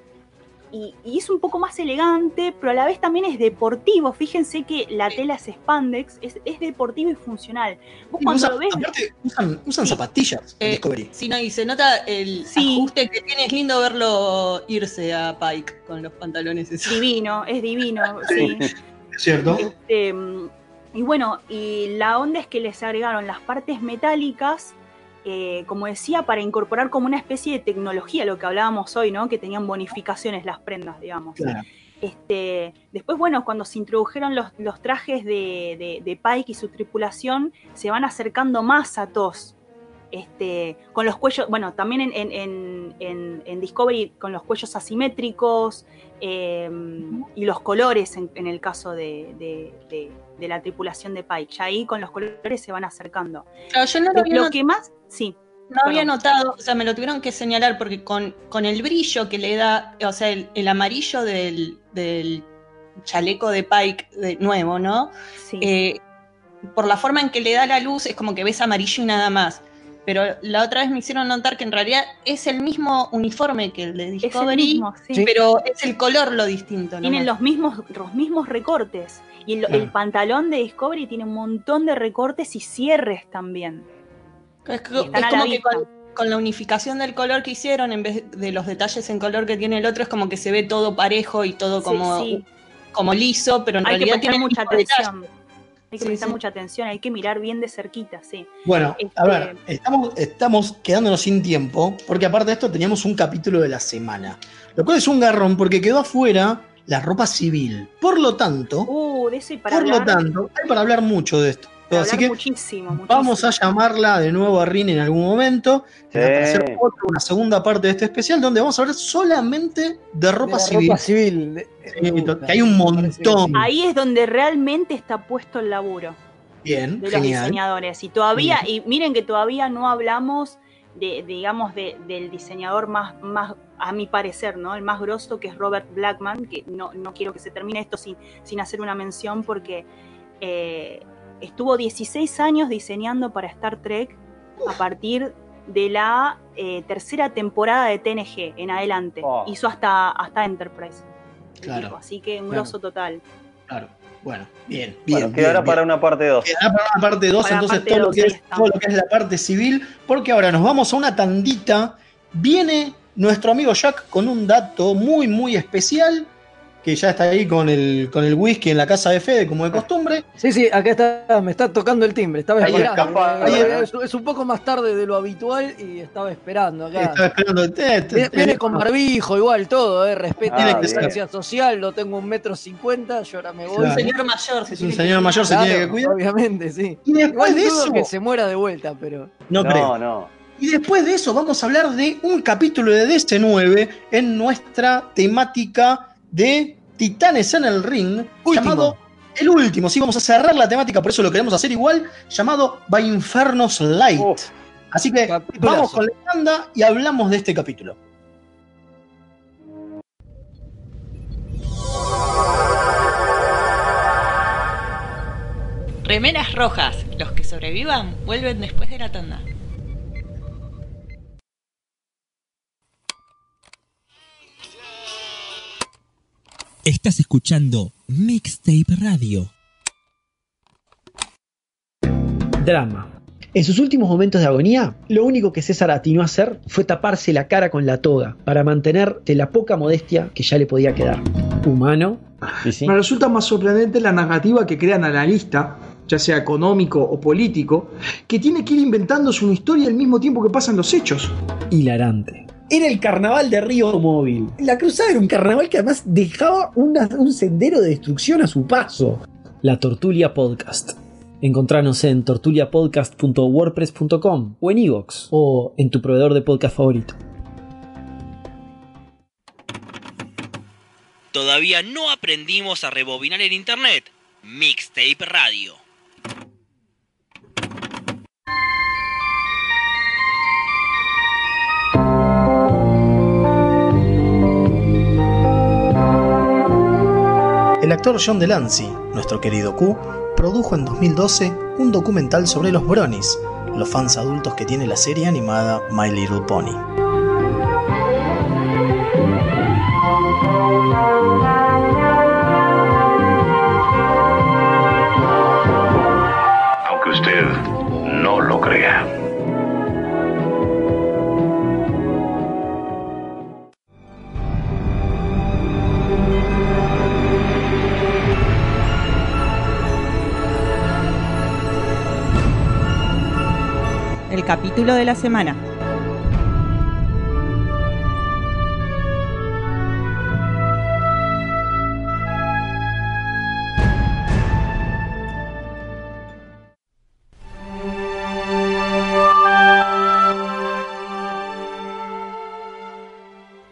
Y, y es un poco más elegante, pero a la vez también es deportivo. Fíjense que la tela es spandex, es, es deportivo y funcional. Vos cuando usan- lo ves, aparte, usan, usan Sí. zapatillas en Eh, Discovery. Sí, no, y se nota el Sí. ajuste que tiene. Es lindo verlo irse a Pike con los pantalones esos. divino, es divino. [LAUGHS] sí. Es cierto. Este, y bueno, y la onda es que les agregaron las partes metálicas, eh, como decía, para incorporar como una especie de tecnología, lo que hablábamos hoy, ¿no? Que tenían bonificaciones las prendas, digamos. Claro. Este, después, bueno, cuando se introdujeron los, los trajes de, de- de Pike y su tripulación, se van acercando más a TOS. Este, con los cuellos, bueno, también en, en- en- en- en Discovery con los cuellos asimétricos eh, y los colores en, en el caso de, de- de- de la tripulación de Pike. Ya ahí con los colores se van acercando. Claro, yo no lo Lo que más, sí, No había notado, o sea, me lo tuvieron que señalar porque con, con el brillo que le da, o sea, el, el amarillo del, del chaleco de Pike de nuevo, ¿no? sí. Eh, por la forma en que le da la luz, es como que ves amarillo y nada más. Pero la otra vez me hicieron notar que en realidad es el mismo uniforme que el de es el Discovery, mismo, sí. Sí. pero es el color lo distinto. Tienen nomás. los mismos, los mismos recortes. Y el, Claro. el pantalón de Discovery tiene un montón de recortes y cierres también. Es, que- como que con, con la unificación del color que hicieron, en vez de los detalles en color que tiene el otro, es como que se ve todo parejo y todo como, sí. como liso, pero en Hay que realidad prestar tiene mucha detalle. atención. Hay que Sí, prestar sí. mucha atención, hay que mirar bien de cerquita, sí. Bueno, Este- a ver, estamos, estamos quedándonos sin tiempo, porque aparte de esto teníamos un capítulo de la semana. Lo cual es un garrón, porque quedó afuera la ropa civil. Por lo tanto, Uh, de ese para por lo tanto, hay para hablar mucho de esto. Así hablar que muchísimo, muchísimo. vamos a llamarla de nuevo a Rin en algún momento Sí. para hacer otra, una segunda parte de este especial donde vamos a hablar solamente de ropa De la civil. ropa civil. Sí, gusta, que hay un montón. Ahí es donde realmente está puesto el laburo Bien, de los genial. diseñadores. Y todavía, y miren que todavía no hablamos de, digamos, de- del diseñador más, más, a mi parecer, ¿no? El más grosso que es Robert Blackman, que no, no quiero que se termine esto sin, sin hacer una mención porque eh, estuvo 16 años diseñando para Star Trek a partir de la eh, tercera temporada de TNG en adelante. Oh. Hizo hasta, hasta Enterprise. Claro, tipo, así que un claro. grosso total. Claro. Bueno, bien, bien. Bueno, quedará bien, para bien. una parte 2. Quedará para una parte 2, Para entonces parte todo, lo dos, que ahí es, está. todo lo que es la parte civil, porque ahora nos vamos a una tandita. Viene nuestro amigo Jack con un dato muy, muy especial, que ya está ahí con el, con el whisky en la casa de Fede, como de costumbre. Sí, sí, acá está, me está tocando el timbre, estaba Ahí esperando. ahí es, es un poco más tarde de lo habitual y estaba esperando acá. Estaba esperando. eh, Viene, viene con barbijo igual todo, eh, respeto Tiene la que distancia social, lo tengo un metro cincuenta, yo ahora me voy. Claro. Un señor mayor. se Es un tiene señor que mayor, se Claro, tiene que cuidar. Obviamente, sí. Y después Igual de eso, que se muera de vuelta, pero. no, creo. No, no. Y después de eso vamos a hablar de un capítulo de DC9 en nuestra temática de Titanes en el Ring, Último. llamado el último. Sí, vamos a cerrar la temática, por eso lo queremos hacer igual, llamado By Infernos Light. Uf. Así que Capitulazo. vamos con la banda y hablamos de este capítulo. Remeras rojas. Los que sobrevivan vuelven después de la tanda. Estás escuchando Mixtape Radio. Drama. En sus últimos momentos de agonía, lo único que César atinó a hacer fue taparse la cara con la toga para mantener de la poca modestia que ya le podía quedar. Humano. Y sí. Me resulta más sorprendente la narrativa que crea el analista, ya sea económico o político, que tiene que ir inventándose una historia al mismo tiempo que pasan los hechos. Hilarante. Era el carnaval de Río Móvil. La cruzada era un carnaval que además dejaba una- un sendero de destrucción a su paso. La Tortulia Podcast. Encontranos en tortuliapodcast.wordpress.com o en iVoox o en tu proveedor de podcast favorito. Todavía no aprendimos a rebobinar el internet. Mixtape Radio. El actor John Delancey, nuestro querido Q, produjo en 2012 un documental sobre los Bronies, los fans adultos que tiene la serie animada My Little Pony. Capítulo de la semana.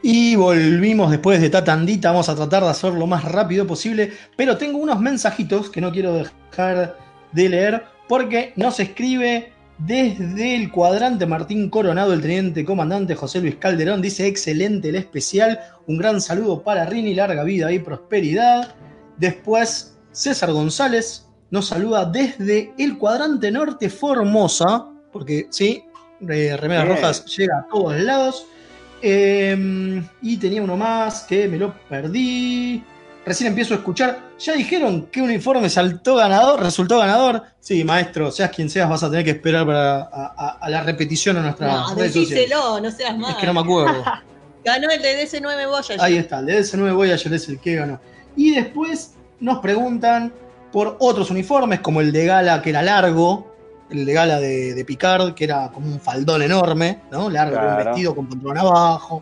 Y volvimos después de esta tandita, vamos a tratar de hacerlo lo más rápido posible, pero tengo unos mensajitos que no quiero dejar de leer porque nos escribe desde el cuadrante Martín Coronado, el teniente comandante José Luis Calderón, dice excelente el especial, un gran saludo para Rini, larga vida y prosperidad. Después César González nos saluda desde el cuadrante norte Formosa, porque sí, eh, Remeras Bien. Rojas llega a todos lados. Eh, y tenía uno más que me lo perdí. Recién empiezo a escuchar. ¿Ya dijeron que uniforme saltó ganador? ¿Resultó ganador? Sí, maestro, seas quien seas, vas a tener que esperar para, a, a- a la repetición en nuestras No, redes sociales. decíselo, no seas mal. Es que no me acuerdo. [LAUGHS] Ganó el de DC9 Voyager. Ahí está, el de DS9 Voyager es el que ganó. Y después nos preguntan por otros uniformes, como el de Gala, que era largo, el de Gala de, de Picard, que era como un faldón enorme, ¿no? Largo, con un vestido con pantalón abajo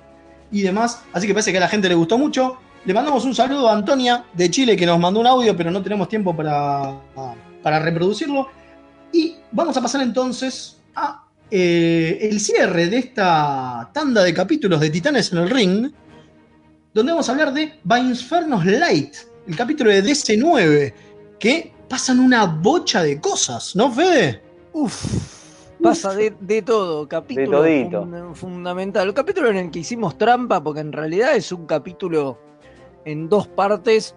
y demás. Así que parece que a la gente le gustó mucho. Le mandamos un saludo a Antonia de Chile que nos mandó un audio, pero no tenemos tiempo para, para reproducirlo. Y vamos a pasar entonces a eh, el cierre de esta tanda de capítulos de Titanes en el Ring, donde vamos a hablar de Infernos Light, el capítulo de DC9, que pasan una bocha de cosas, ¿no, Fede? Uf. Pasa de, de todo, capítulo fundamental. El capítulo en el que hicimos trampa, porque en realidad es un capítulo en dos partes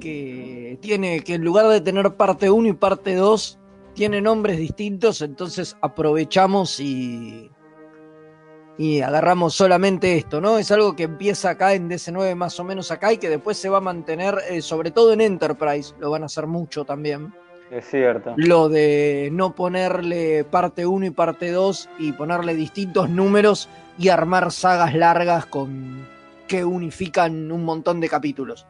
que tiene, que en lugar de tener parte 1 y parte 2, tiene nombres distintos, entonces aprovechamos y, y agarramos solamente esto, ¿no? Es algo que empieza acá en DC9 más o menos acá y que después se va a mantener, eh, sobre todo en Enterprise, lo van a hacer mucho también Es cierto. lo de no ponerle parte 1 y parte 2 y ponerle distintos números y armar sagas largas con que unifican un montón de capítulos.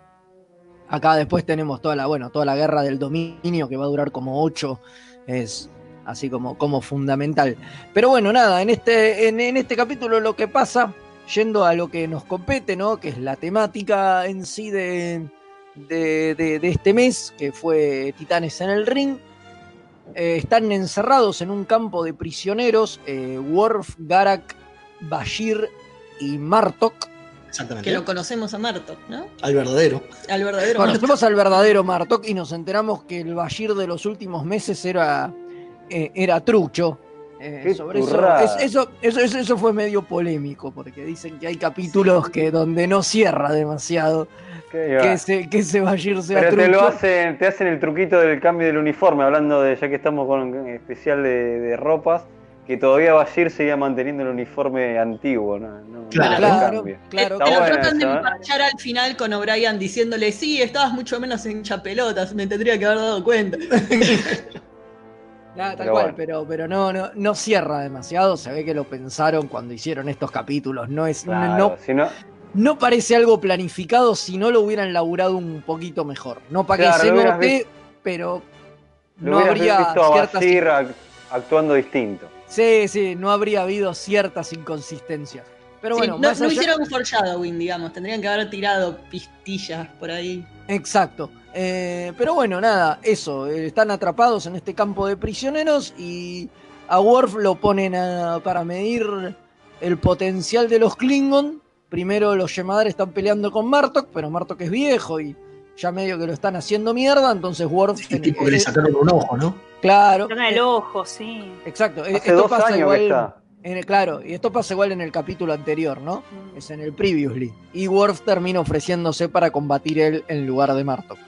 Acá después tenemos toda la, bueno, toda la guerra del dominio que va a durar como 8, es así como, como fundamental. Pero bueno, nada, en este, en, en este capítulo lo que pasa, yendo a lo que nos compete, ¿no? Que es la temática en sí de- de este mes, que fue Titanes en el Ring. Eh, están encerrados en un campo de prisioneros, eh, Worf, Garak, Bashir y Martok. Exactamente. Que lo conocemos a Marto, ¿no? Al verdadero. Al verdadero. Conocemos al verdadero Martok y nos enteramos que el Bashir de los últimos meses era, eh, era trucho. Eh, sobre eso, es- eso, eso, fue medio polémico, porque dicen que hay capítulos que donde no cierra demasiado Qué que ese, que ese Bashir sea Pero te trucho. lo hacen, te hacen el truquito del cambio del uniforme, hablando de, ya que estamos con un especial de, de ropas, que todavía Bashir seguía manteniendo el uniforme antiguo, ¿no? No- Claro, claro, claro. Te lo tratan de ¿eh? emparchar al final con O'Brien diciéndole, sí, estabas mucho menos en chapelotas, me tendría que haber dado cuenta. [LAUGHS] Nada, tal Pero cual, bueno. pero, pero no, no, no cierra demasiado. Se ve que lo pensaron cuando hicieron estos capítulos. No es, Claro, no, no, no parece algo planificado si no lo hubieran laburado un poquito mejor. No para Claro, que se note, pero no habría visto a ciertas. Bashir ac- actuando distinto. Sí, sí, no habría habido ciertas inconsistencias. Pero Sí, bueno, no, no allá- hicieron foreshadowing, digamos, tendrían que haber tirado pistillas por ahí. Exacto. Eh, pero bueno, nada, eso. eh, están atrapados en este campo de prisioneros y a Worf lo ponen a- para medir el potencial de los Klingon. Primero los Yemadar están peleando con Martok, pero Martok es viejo y ya medio que lo están haciendo mierda. Entonces Worf. El tipo que le sacaron un ojo, ¿no? Claro. Sacan el ojo, sí. Exacto. Hace esto dos pasa años igual. que está. en el- claro, y esto pasa igual en el capítulo anterior, ¿no? Es en el Previously. Y Worf termina ofreciéndose para combatir él en lugar de Martok.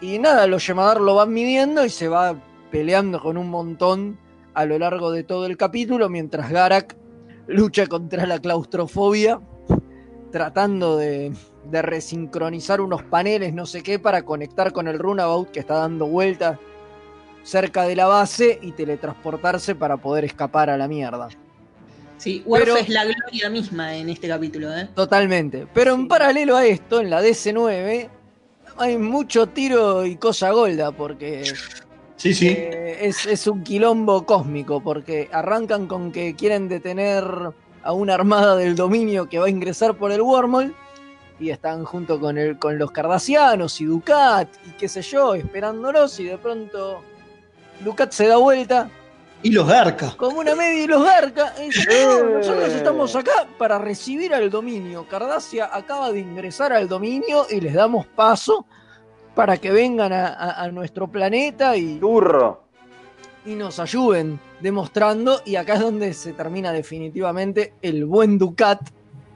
Y nada, los Yemadar lo van midiendo y se va peleando con un montón a lo largo de todo el capítulo, mientras Garak lucha contra la claustrofobia, tratando de, de resincronizar unos paneles, no sé qué, para conectar con el Runabout que está dando vueltas cerca de la base y teletransportarse para poder escapar a la mierda. Sí, Worf Pero- es la gloria misma en este capítulo, ¿eh? Totalmente. Pero en paralelo a esto, en la DC9, hay mucho tiro y cosa golda, porque Sí, sí. eh, es, es un quilombo cósmico, porque arrancan con que quieren detener a una armada del dominio que va a ingresar por el wormhole, y están junto con, el, con los cardasianos y Ducat, y qué sé yo, esperándolos, y de pronto Ducat se da vuelta, Y los Garca. como una media y los garca. y dice, "No, nosotros estamos acá para recibir al dominio. Cardasia acaba de ingresar al dominio y les damos paso para que vengan a, a- a nuestro planeta y, Turro. y nos ayuden demostrando. Y acá es donde se termina definitivamente el buen Ducat,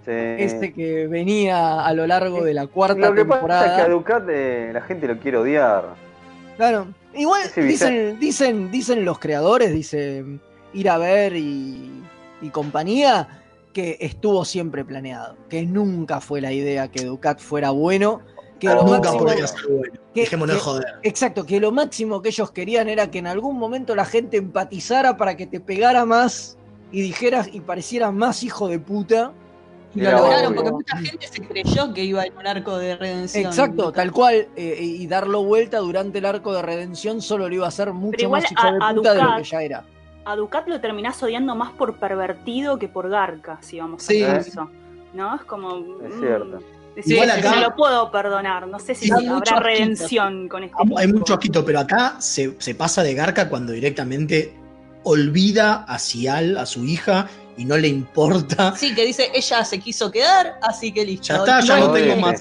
Sí. este que venía a lo largo de la cuarta Lo que pasa temporada. es que a Ducat eh, la gente lo quiere odiar. Claro. Igual dicen, dicen, dicen los creadores, dice Ir a ver y, y compañía, que estuvo siempre planeado, que nunca fue la idea que Ducat fuera bueno, que lo Nunca máximo- podría ser bueno. que- Dejémonos que- joder. Exacto, que lo máximo que ellos querían era que en algún momento la gente empatizara para que te pegara más y dijeras y parecieras más hijo de puta. Y lo obvio. Lograron. porque mucha gente se creyó que iba en un arco de redención. Exacto, tal cual, eh, y darlo vuelta durante el arco de redención solo lo iba a hacer mucho igual más hijo de a- puta de lo que ya era. A Ducat lo terminás odiando más por pervertido que por garca, si vamos Sí. a hacer eso. ¿No? Es como. Es mm, cierto. Decir, Igual se acá- me lo puedo perdonar. No sé si habrá mucho asquito. redención con este. Hay tipo. mucho asquito, pero acá se, se pasa de garca cuando directamente olvida a Cial, a su hija, y no le importa. Sí, que dice, ella se quiso quedar, así que listo. Ya está, ya no no, tengo más.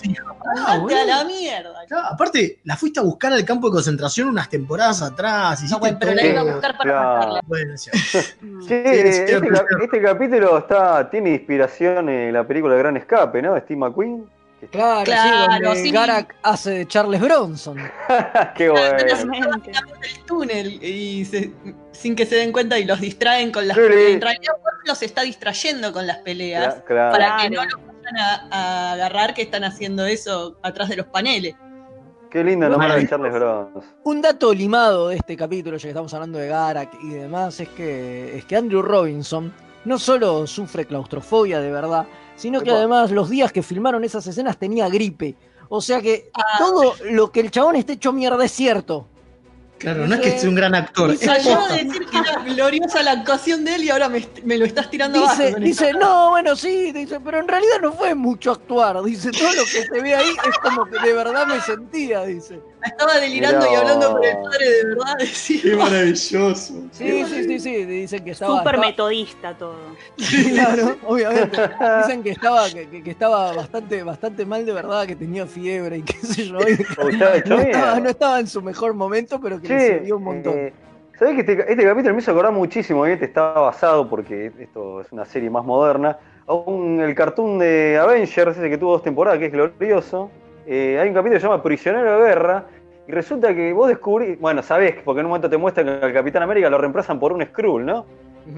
Ah, a la mierda. Aparte, la fuiste a buscar al campo de concentración unas temporadas atrás. No, bueno, pero la iba a buscar para Claro. matarla. Bueno, sí. [LAUGHS] Mm. Este, cap- este capítulo está, tiene inspiración en la película Gran Escape, ¿no? Steve McQueen. Claro, Claro, sí, donde sí. Garak hace de Charles Bronson. [LAUGHS] Qué bueno. El túnel y se- sin que se den cuenta y los distraen con las Sí, peleas. En realidad los está distrayendo con las peleas Claro. para que no los vayan a, a agarrar que están haciendo eso atrás de los paneles. Qué lindo nombre de. Charles Bronson. Un dato limado de este capítulo, ya que estamos hablando de Garak y demás, es que, es que Andrew Robinson no solo sufre claustrofobia de verdad, sino que además los días que filmaron esas escenas tenía gripe. O sea que Ah. todo lo que el chabón esté hecho mierda es cierto. Claro, no es que sea un gran actor. Y salió a decir que era gloriosa la actuación de él y ahora me, lo estás tirando abajo. Dice, con dice, no, bueno, sí, dice, pero en realidad no fue mucho actuar. Dice, todo lo que se ve ahí es como que de verdad me sentía, dice. Estaba delirando Mirá. y hablando con el padre de verdad. [LAUGHS] Decía, Qué maravilloso. Sí, sí, sí, sí, dicen que estaba... Súper metodista todo. [LAUGHS] Claro, obviamente. Dicen que estaba, que, que- que estaba bastante, bastante mal de verdad, que tenía fiebre y qué sé yo. [LAUGHS] no, estaba, no estaba en su mejor momento, pero que le Che, sirvió un montón. eh, ¿sabés que este, este capítulo me hizo acordar muchísimo? Este está basado, porque esto es una serie más moderna, a un, el cartoon de Avengers, ese que tuvo dos temporadas, que es glorioso. Eh, hay un capítulo que se llama Prisionero de Guerra, y resulta que vos descubrís, bueno, sabés, porque en un momento te muestran que al Capitán América lo reemplazan por un Skrull, ¿no?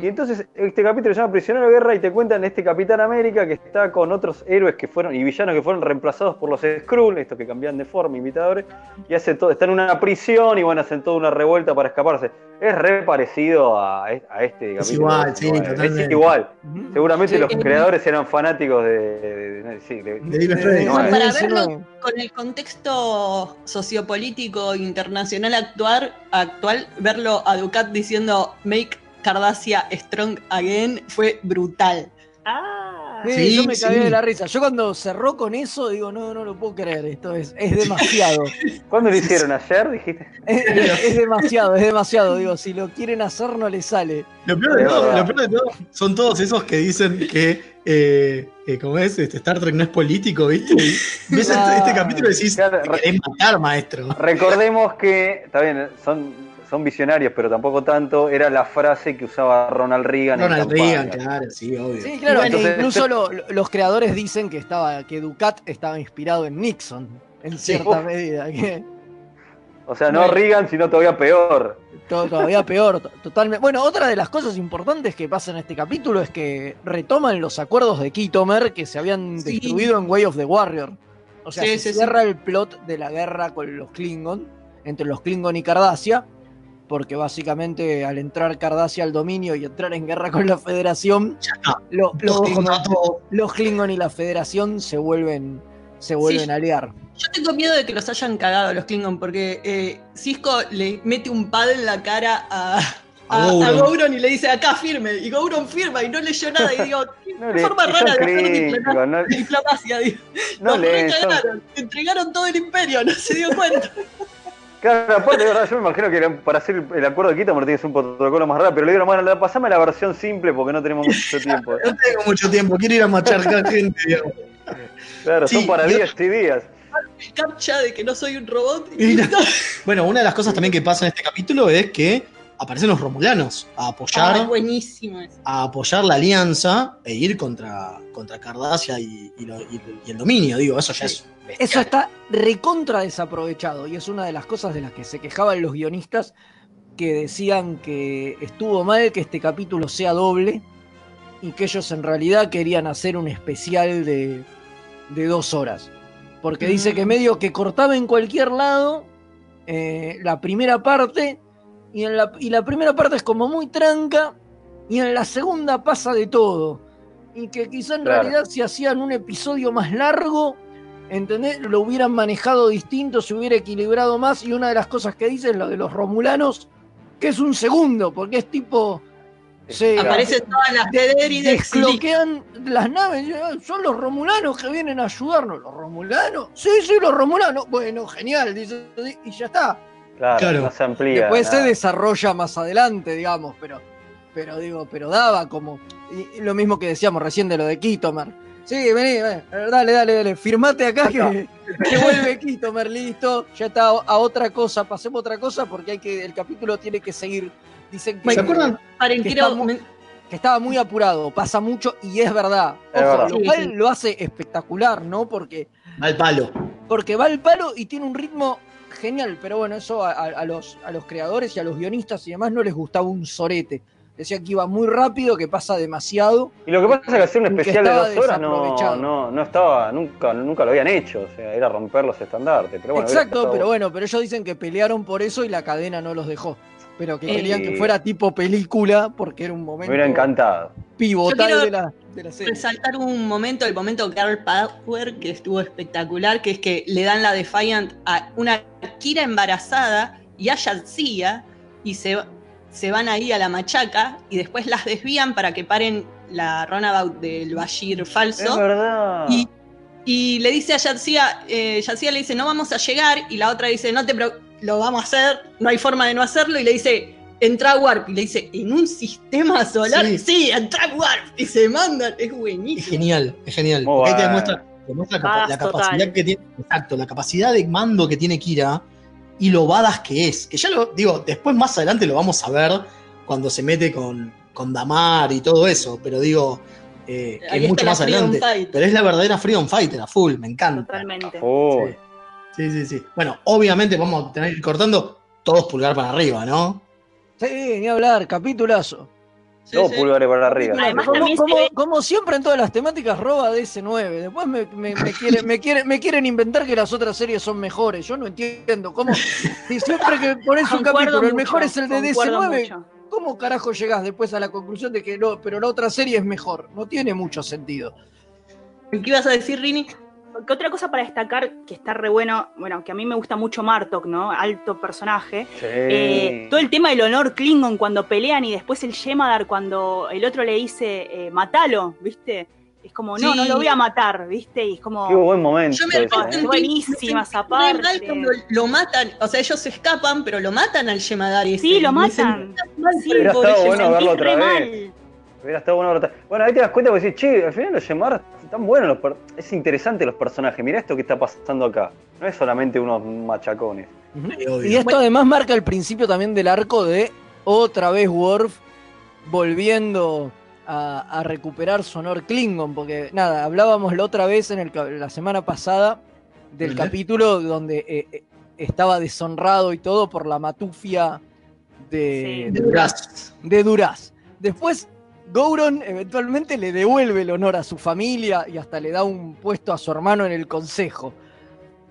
Y entonces este capítulo se llama Prisionero de Guerra y te cuentan este Capitán América que está con otros héroes que fueron y villanos que fueron reemplazados por los Skrull, estos que cambian de forma, imitadores, y hace todo, está en una prisión y bueno, hacen toda una revuelta para escaparse. Es re parecido a, es- a este capítulo. igual, sí, Es totalmente. igual. Seguramente Sí, los eh, creadores eran fanáticos de, de- de- sí, de- De Dino de- Freddy. de- No, de- para verlo- no. con el contexto sociopolítico internacional actual, actual, verlo a Ducat diciendo Make Cardassia Strong Again fue brutal. Ah, Sí, Sí, yo me cagué sí. de la risa. Yo cuando cerró con eso, digo, no, no lo puedo creer, esto es, es demasiado. [LAUGHS] ¿Cuándo lo hicieron? ¿Ayer? Dijiste. es, es demasiado, es demasiado. Digo, si lo quieren hacer, no les sale. Lo peor, de todo, verdad. lo peor de todo son todos esos que dicen que, eh, eh, como es, este, Star Trek no es político, ¿viste? Y ves este, este capítulo y decís, Claro, "Te querés matar, maestro. Recordemos que, está bien, son, son visionarios, pero tampoco tanto, era la frase que usaba Ronald Reagan en Ronald. Reagan, claro, sí, obvio. Sí, claro, Bueno, e entonces- incluso [LAUGHS] lo- lo- los creadores dicen que estaba, que Ducat estaba inspirado en Nixon, en cierta medida. Que, O sea, no Bueno. Reagan, sino todavía peor. Todo todavía peor, to- totalmente. Bueno, otra de las cosas importantes que pasa en este capítulo es que retoman los acuerdos de Kitomer que se habían Sí. destruido en Way of the Warrior. O sea, Sí, se sí, sí. cierra el plot de la guerra con los Klingon, entre los Klingon y Cardassia, porque básicamente al entrar Cardassia al dominio y entrar en guerra con la Federación, lo- los, Klingon, los y la Federación se vuelven, se vuelven Sí. a aliar. Yo tengo miedo de que los hayan cagado los Klingon porque eh, Cisco le mete un pad en la cara a, A a, a Gowron. Gowron y le dice acá firme y Gowron firma y no leyó nada y digo, [LAUGHS] qué No le- forma rara de hacer no- diplomacia. digo. No son- recagaron, entregaron todo el imperio, [LAUGHS] no se dio cuenta. Claro, aparte, de verdad, yo me imagino que para hacer el acuerdo de Kitomer tienes un protocolo más raro, pero le digo, bueno, la- pasame la versión simple porque no tenemos mucho [LAUGHS] tiempo. No tengo mucho tiempo, quiero ir a macharcar [LAUGHS] gente, digamos. Claro, son para y- días y días. El captcha de que no soy un robot. Y no- Bueno, una de las cosas también que pasa en este capítulo es que aparecen los romulanos a apoyar, Ah, es buenísimo eso. a apoyar la alianza e ir contra, contra Cardassia y, y lo- y- y el dominio, digo, eso ya es bestial. Eso está recontra desaprovechado y es una de las cosas de las que se quejaban los guionistas que decían que estuvo mal que este capítulo sea doble y que ellos en realidad querían hacer un especial de, de dos horas. Porque dice que medio que cortaba en cualquier lado eh, la primera parte y, en la, y la primera parte es como muy tranca y en la segunda pasa de todo. Y que quizá en Claro. realidad si hacían un episodio más largo, ¿entendés? Lo hubieran manejado distinto, se hubiera equilibrado más. Y una de las cosas que dice es lo de los romulanos, que es un segundo, porque es tipo Sí, Aparecen todas las Slick. desbloquean las naves. y, "Ah, Son los romulanos que vienen a ayudarnos. ¿Los romulanos? Sí, sí, los romulanos. Bueno, genial, dice, y ya está. Claro, Claro. no se amplía. Después se desarrolla más adelante, digamos, pero, pero digo, pero daba como. y- y lo mismo que decíamos recién de lo de Kitomer. Sí, vení, ven, dale, dale, dale, firmate acá que, que vuelve Kitomer, listo, ya está a, a otra cosa, pasemos a otra cosa porque hay que, el capítulo tiene que seguir. Dicen que, ¿Se acuerdan? Que está estaba muy apurado, pasa mucho y es verdad. Es Ojo, verdad. lo cual sí. lo hace espectacular, ¿no? Porque Al palo. porque va al palo y tiene un ritmo genial, pero bueno, eso a, los, a los creadores y a los guionistas y demás no les gustaba un sorete. Decían que iba muy rápido, que pasa demasiado. Y lo que pasa es que hacer un especial de dos horas no, no, no estaba, nunca, nunca lo habían hecho, o sea, era romper los estandartes. Pero bueno, Exacto, pero bueno, pero ellos dicen que pelearon por eso y la cadena no los dejó. Pero que Eh, querían que fuera tipo película porque era un Me momento hubiera encantado. pivotal de la, de la serie. resaltar un momento, el momento Girl Power, que estuvo espectacular, que es que le dan la Defiant a una Kira embarazada y a Yadzia y se, se van ahí a la machaca y después las desvían para que paren la runabout del Bashir Es falso. verdad. Y, y le dice a Yadzia, eh, le dice, no vamos a llegar, y la otra dice, no te pro- lo vamos a hacer, no hay forma de no hacerlo, y le dice, entra a Warp, y le dice, ¿en un sistema solar? Sí. Sí, entra a Warp, y se mandan, es Es buenísimo. genial, es genial. Porque ahí te demuestra, te la capacidad total. que tiene. Exacto, la capacidad de mando que tiene Kira y lo badass que es. Que ya lo digo, después más adelante lo vamos a ver cuando se mete con, con Damar y todo eso. Pero digo, eh, que es mucho está la más adelante. Pero es la verdadera Freedom Fighter a full, me encanta. Totalmente. Oh, Sí, sí, sí. Bueno, obviamente vamos a tener que ir cortando todos pulgar para arriba, ¿no? Sí, ni hablar, capitulazo. Sí, dos sí. pulgares para arriba. Además, Como, también se como- ve- como siempre en todas las temáticas roba DS9. Después me, me, me quiere- me quiere- me quieren inventar que las otras series son mejores. Yo no entiendo. ¿Cómo? Si siempre que pones un capítulo, el mejor es el de concuerdo DS9, mucho. ¿cómo carajo llegás después a la conclusión de que no, pero la otra serie es mejor? No tiene mucho sentido. ¿Qué ibas a decir, Rini? Que otra cosa para destacar que está re bueno, bueno, que a mí me gusta mucho Martok, ¿no? Alto personaje. Sí. Eh, todo el tema del honor Klingon cuando pelean y después el Yemadar cuando el otro le dice, eh, matalo, ¿viste? Es como, no, Sí. no lo voy a matar, ¿viste? Y es como, Qué buen momento. Yo me ese, es buenísima esa mal cuando lo matan, o sea, ellos se escapan, pero lo matan al Yemadari. ese. Sí, lo matan. tan mal Sí, pobre estado bueno verlo otra vez. mal. Hubiera estado bueno. otra- Bueno, ahí te das cuenta porque decís, che, al final los Yemar están buenos. Los per- es interesante los personajes. Mirá esto que está pasando acá. No es solamente unos machacones. Y esto además marca el principio también del arco de otra vez Worf volviendo a, a recuperar su honor Klingon, porque nada, hablábamos la otra vez en el, la semana pasada del capítulo donde eh, eh, estaba deshonrado y todo por la matufia de, Sí. De Duraz. de Duraz. Después, Gouron eventualmente le devuelve el honor a su familia y hasta le da un puesto a su hermano en el consejo.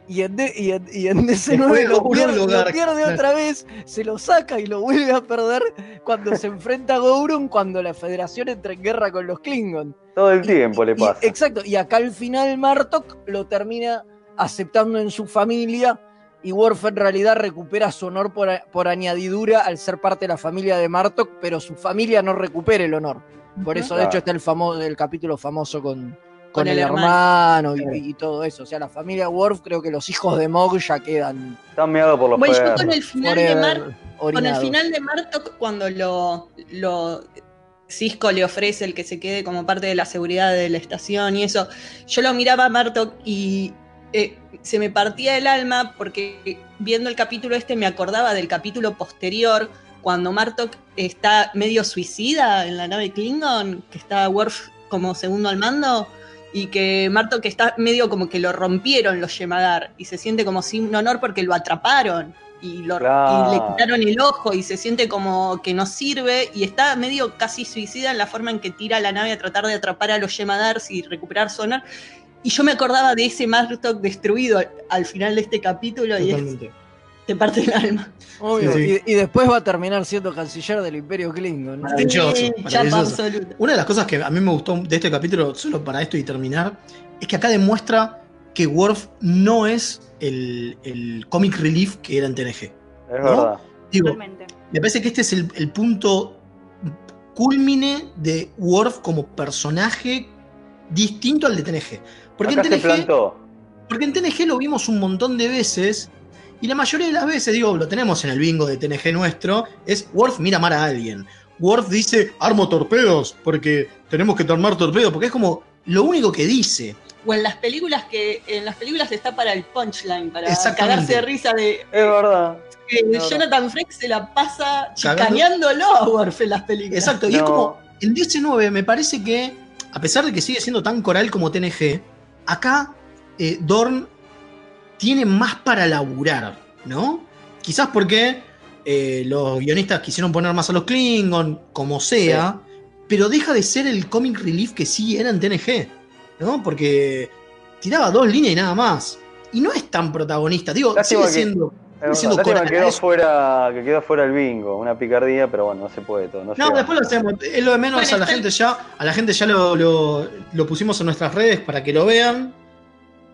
Y en, y en, y en DC9 Después lo pierde, lo otra vez, se lo saca y lo vuelve a perder cuando se enfrenta a Gouron cuando la federación entra en guerra con los Klingon. Todo el tiempo le Y- pasa. exacto, y acá al final Martok lo termina aceptando en su familia y Worf en realidad recupera su honor por, añadidura al ser parte de la familia de Martok, pero su familia no recupera el honor. Por eso, de hecho, está el, famoso, el capítulo famoso con, con, Con el, el hermano, hermano. y, y todo eso. O sea, la familia Worf, creo que los hijos de Mog ya quedan Están meados por los Bueno, yo con el final de Mar, Con el final de Martok, cuando lo, lo Cisco le ofrece el que se quede como parte de la seguridad de la estación y eso, yo lo miraba a Martok y eh, se me partía el alma porque viendo el capítulo este me acordaba del capítulo posterior cuando Martok está medio suicida en la nave Klingon, que está Worf como segundo al mando. Y que Martok está medio como que lo rompieron los Yemadar y se siente como sin honor porque lo atraparon y, lo, Claro. y le quitaron el ojo y se siente como que no sirve y está medio casi suicida en la forma en que tira la nave a tratar de atrapar a los Yemadars y recuperar su honor. Y yo me acordaba de ese Martok destruido al, al final de este capítulo y es, Totalmente. te parte el alma. Obvio, Sí, sí. Y, y después va a terminar siendo canciller del Imperio Klingon. ¿no? Sí. Una de las cosas que a mí me gustó de este capítulo, solo para esto y terminar, es que acá demuestra que Worf no es el, el comic relief que era en TNG. Es verdad. Digo, Totalmente. me parece que este es el, el punto culmine de Worf como personaje distinto al de TNG. Porque Acá en se TNG plantó. porque en TNG lo vimos un montón de veces y la mayoría de las veces, digo, lo tenemos en el bingo de TNG nuestro, es Worf mira mal a alguien. Worf dice, armo torpedos porque tenemos que armar torpedos, porque es como lo único que dice. O en las películas que en las películas está para el punchline, para cagarse de risa de Es verdad. que verdad. Jonathan Frakes se la pasa chicaneándolo a Worf en las películas. Exacto, y es como, en DC9 me parece que, a pesar de que sigue siendo tan coral como TNG, acá eh, Dorn tiene más para laburar, ¿no? Quizás porque eh, los guionistas quisieron poner más a los Klingon, como sea, pero deja de ser el comic relief que sí era en TNG, ¿no? Porque tiraba dos líneas y nada más. Y no es tan protagonista, digo, Lástima sigue siendo... que quedó fuera, que quedó fuera el bingo, una picardía, pero bueno, no se puede todo. No, No, después lo hacemos. Es lo de menos Bueno, a la está- gente ya. A la gente ya lo, lo- lo pusimos en nuestras redes para que lo vean.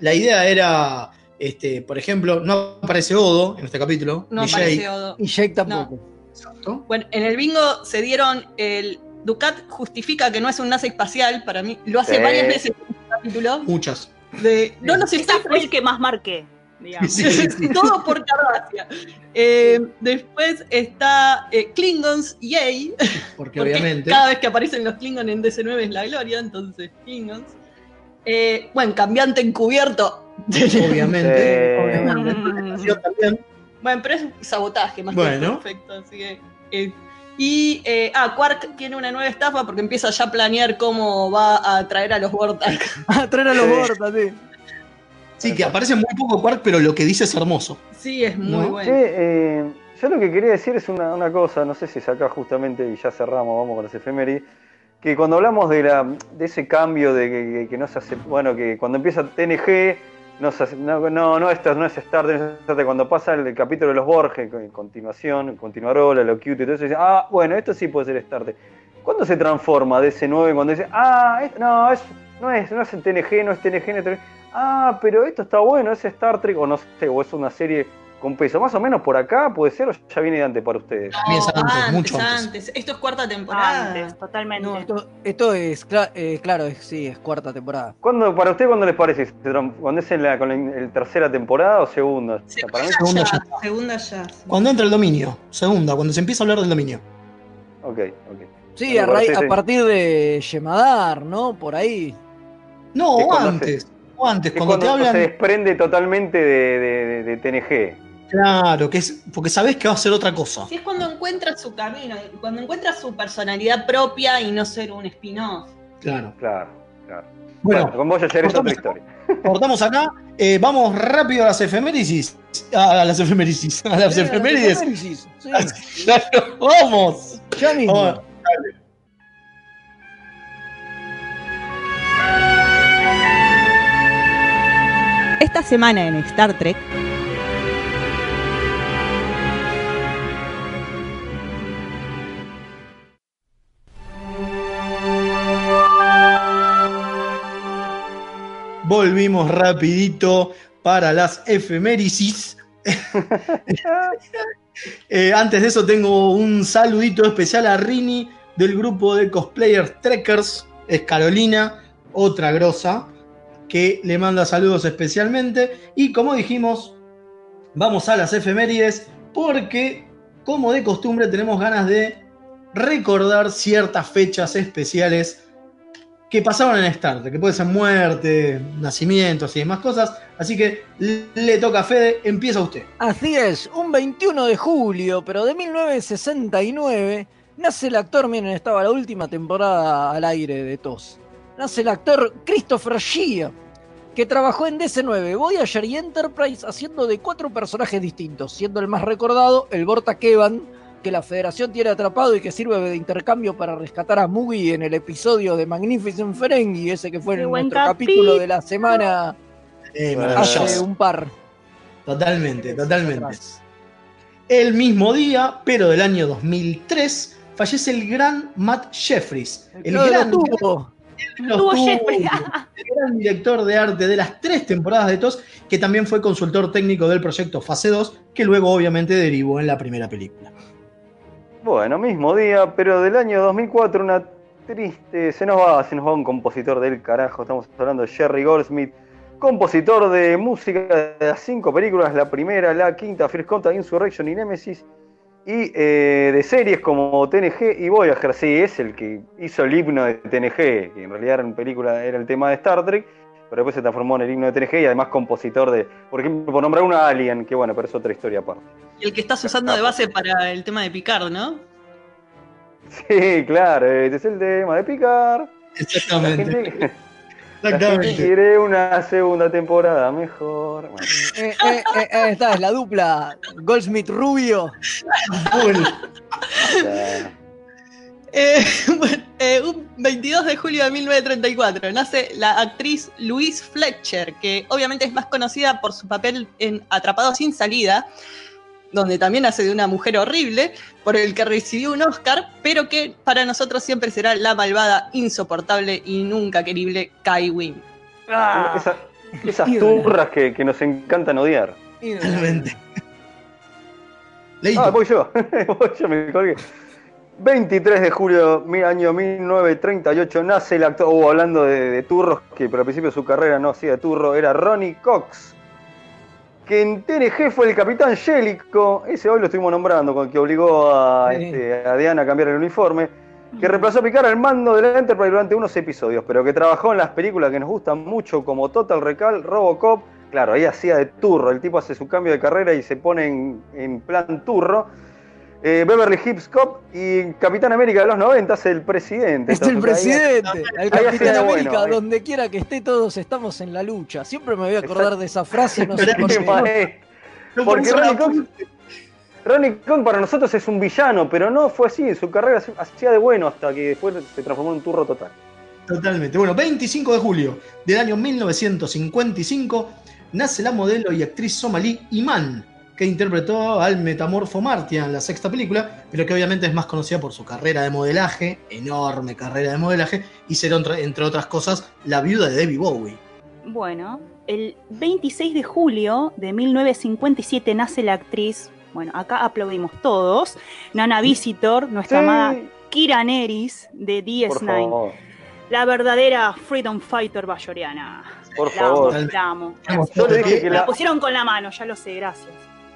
La idea era, este, por ejemplo, no aparece Odo en este capítulo. No ni aparece. Odo. Y Jake tampoco. Exacto. Bueno, en el bingo se dieron el Ducat justifica que no es un nazi espacial, para mí lo hace Sí. varias veces en el capítulo. Muchas. De, no nos está fue el que más marqué, digamos. Sí, sí, sí. [LAUGHS] todo por Cardacia. Eh, después está eh, Klingons, yay. Porque, Porque obviamente. cada vez que aparecen los Klingons en DC9 es la gloria, entonces Klingons. Eh, bueno, cambiante encubierto. Obviamente. Sí. obviamente. [LAUGHS] También. Bueno, pero es sabotaje más Bueno. que perfecto, así que. eh, y eh, ah, Quark tiene una nueva estafa porque empieza ya a planear cómo va a traer a los Vortak. [LAUGHS] A traer a los Sí. gordas, sí. Sí, que aparece muy poco Quark, pero lo que dice es hermoso. Sí, es muy No. bueno. Eh, yo lo que quería decir es una, una cosa, no sé si es acá justamente y ya cerramos, vamos con las efemérides, que cuando hablamos de, la, de ese cambio de que, que- que no se hace, bueno, que cuando empieza TNG, no, se hace- no, no, no, esto no es Star Trek, no es Star Trek, cuando pasa el, capítulo de los Borges, en continuación, continuarola, lo cute y todo eso, dice, ah, bueno, esto sí puede ser Star Trek. ¿Cuándo se transforma de ese 9 cuando dice, ah, es- no, es, no es, no es el TNG, no es TNG, no es TNG, ah, pero esto está bueno, es Star Trek, o no sé, o es una serie con peso, más o menos por acá puede ser, o ya viene de antes para ustedes. No, antes, antes, mucho antes. antes. Esto es cuarta temporada. Antes, totalmente. No, Esto, esto es, cla- eh, claro, es, sí, es cuarta temporada. ¿Cuándo, ¿Para usted cuándo les parece? ¿Se tram- ¿Cuándo es en la, con la en tercera temporada o segunda? O sea, para mí, Segunda Segunda ya. Segunda ya. Cuando entra el dominio. Segunda, cuando se empieza a hablar del dominio. ok, ok. Sí, a, parece- a partir de Yemadar, ¿no? Por ahí. No, Es o cuando antes. O antes, Es cuando, te cuando hablan. se desprende totalmente de, de- de- de TNG. Claro, que es. Porque sabés que va a ser otra cosa. Sí, es cuando encuentra su camino, cuando encuentra su personalidad propia y no ser un spin-off. Claro. Claro, claro. Bueno, Bueno, con Voyager es otra historia. cortamos acá. Eh, vamos rápido a las efemérides. A las efemérides. A las Sí, efemérides. efemérides, sí. [LAUGHS] Claro, vamos. Ya mismo. Vamos. Esta semana en Star Trek, Volvimos rapidito para las efemérides. [LAUGHS] Eh, antes de eso tengo un saludito especial a Rini del grupo de cosplayers Trekkers. Es Carolina, otra grosa, que le manda saludos especialmente. Y como dijimos, vamos a las efemérides porque, como de costumbre, tenemos ganas de recordar ciertas fechas especiales que pasaron en Star Trek, que puede ser muerte, nacimientos y demás cosas. Así que le toca a Fede, empieza usted. Así es, un 21 de julio, pero de 1969, nace el actor, miren, estaba la última temporada al aire de TOS. Nace el actor Christopher Shea, que trabajó en DC9, Voyager y Enterprise haciendo de cuatro personajes distintos, siendo el más recordado el Borta Kevan, que la Federación tiene atrapado y que sirve de intercambio para rescatar a Mugi en el episodio de Magnificent Ferengi, ese que fue en nuestro capítulo capítulo. de la semana Eh, hace un par. Totalmente, totalmente. El mismo día, pero del año 2003, fallece el gran Matt Jeffries. El gran, tuvo. Lo Tuvo tuvo, Jeffries. [LAUGHS] el gran director de arte de las tres temporadas de TOS, que también fue consultor técnico del proyecto Fase 2, que luego obviamente derivó en la primera película. Bueno, mismo día, pero del año 2004, una triste. Se nos va, se nos va un compositor del carajo. Estamos hablando de Jerry Goldsmith, compositor de música de las cinco películas: la primera, la quinta, First Contact, Insurrection y Nemesis. Y eh, de series como TNG y Voyager, sí, es el que hizo el himno de TNG, que en realidad era, una película, era el tema de Star Trek, pero después se transformó en el himno de TNG y además compositor de, por ejemplo, por nombrar una Alien, que bueno, pero es otra historia aparte. Y el que estás usando de base para el tema de Picard, ¿no? Sí, claro, este es el tema de Picard. Exactamente. Exactamente. quiere una segunda temporada mejor. Bueno. Eh, eh, eh, eh, esta es la dupla Goldsmith Rubio. [LAUGHS] bueno, un 22 de julio de 1934 nace la actriz Louise Fletcher, que obviamente es más conocida por su papel en Atrapado sin salida, donde también hace de una mujer horrible, por el que recibió un Oscar, pero que para nosotros siempre será la malvada, insoportable y nunca querible Kai Wynn. Esa- esas turras que, que nos encantan odiar. Totalmente. Ah, voy yo. [LAUGHS] voy yo, me colgué. 23 de julio, año 1938, nace el actor, oh, hablando de, de turros, que pero al principio de su carrera no hacía de turro, era Ronnie Cox, que en TNG fue el capitán Jellico, ese hoy lo estuvimos nombrando, con el que obligó a, Sí. este, a Diana a cambiar el uniforme, que reemplazó a Picard al mando de la Enterprise durante unos episodios, pero que trabajó en las películas que nos gustan mucho, como Total Recall, Robocop, claro, ahí hacía de turro, el tipo hace su cambio de carrera y se pone en, en plan turro. Eh, Beverly Hills Cop y Capitán América de los 90 es el presidente. Es el ahí- presidente, el Capitán América, bueno, ahí. donde quiera que esté, todos estamos en la lucha. Siempre me voy a acordar de esa frase, no [LAUGHS] sé por es qué. Lo Porque pones en Ronnie Cox, Ronnie Cox para nosotros es un villano, pero no fue así. Su carrera hacía de bueno hasta que después se transformó en un turro total. Totalmente. Bueno, 25 de julio del año 1955 nace la modelo y actriz somalí Iman, que interpretó al metamorfo Martia en la sexta película, pero que obviamente es más conocida por su carrera de modelaje, enorme carrera de modelaje, y será, entre, entre otras cosas, la viuda de Debbie Bowie. Bueno, el 26 de julio de 1957 nace la actriz, bueno, acá aplaudimos todos, Nana Visitor, nuestra Sí. amada Kira Neris de Por DS9, favor, la verdadera Freedom Fighter bayoriana. por La amo, favor. la amo. Yo le dije que La la, pusieron con la mano, ya lo sé, gracias.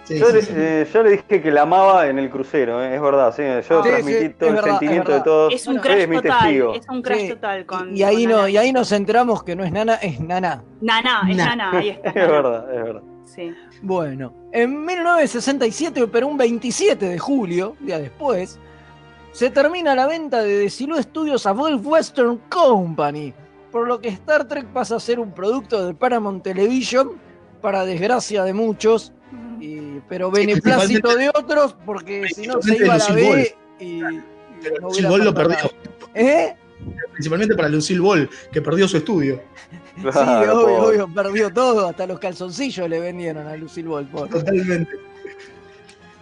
Sí, yo sí, le, sí. eh, yo le dije que la amaba en el crucero, eh, es verdad. Sí, yo Sí, transmití sí, todo el verdad, sentimiento de todos. Es un Bueno, crash total, es un crash Sí, total con Y ahí, con no, Nana y ahí nos enteramos que no es Nana, es Nana. Nana, es Na. Nana, ahí está. [LAUGHS] Es Nana. verdad, es verdad. Sí. Bueno, en 1967, pero un 27 de julio, día después, se termina la venta de Desilu Studios a World Western Company, por lo que Star Trek pasa a ser un producto de Paramount Television, para desgracia de muchos, y- pero beneplácito de otros, porque si no se iba a la B y, y Pero no Lucille Ball lo perdió. ¿Eh? Principalmente para Lucille Ball, que perdió su estudio. [LAUGHS] Sí, Claro, obvio, pobre. obvio, perdió todo, hasta los calzoncillos le vendieron a Lucille Ball. pobre. Totalmente.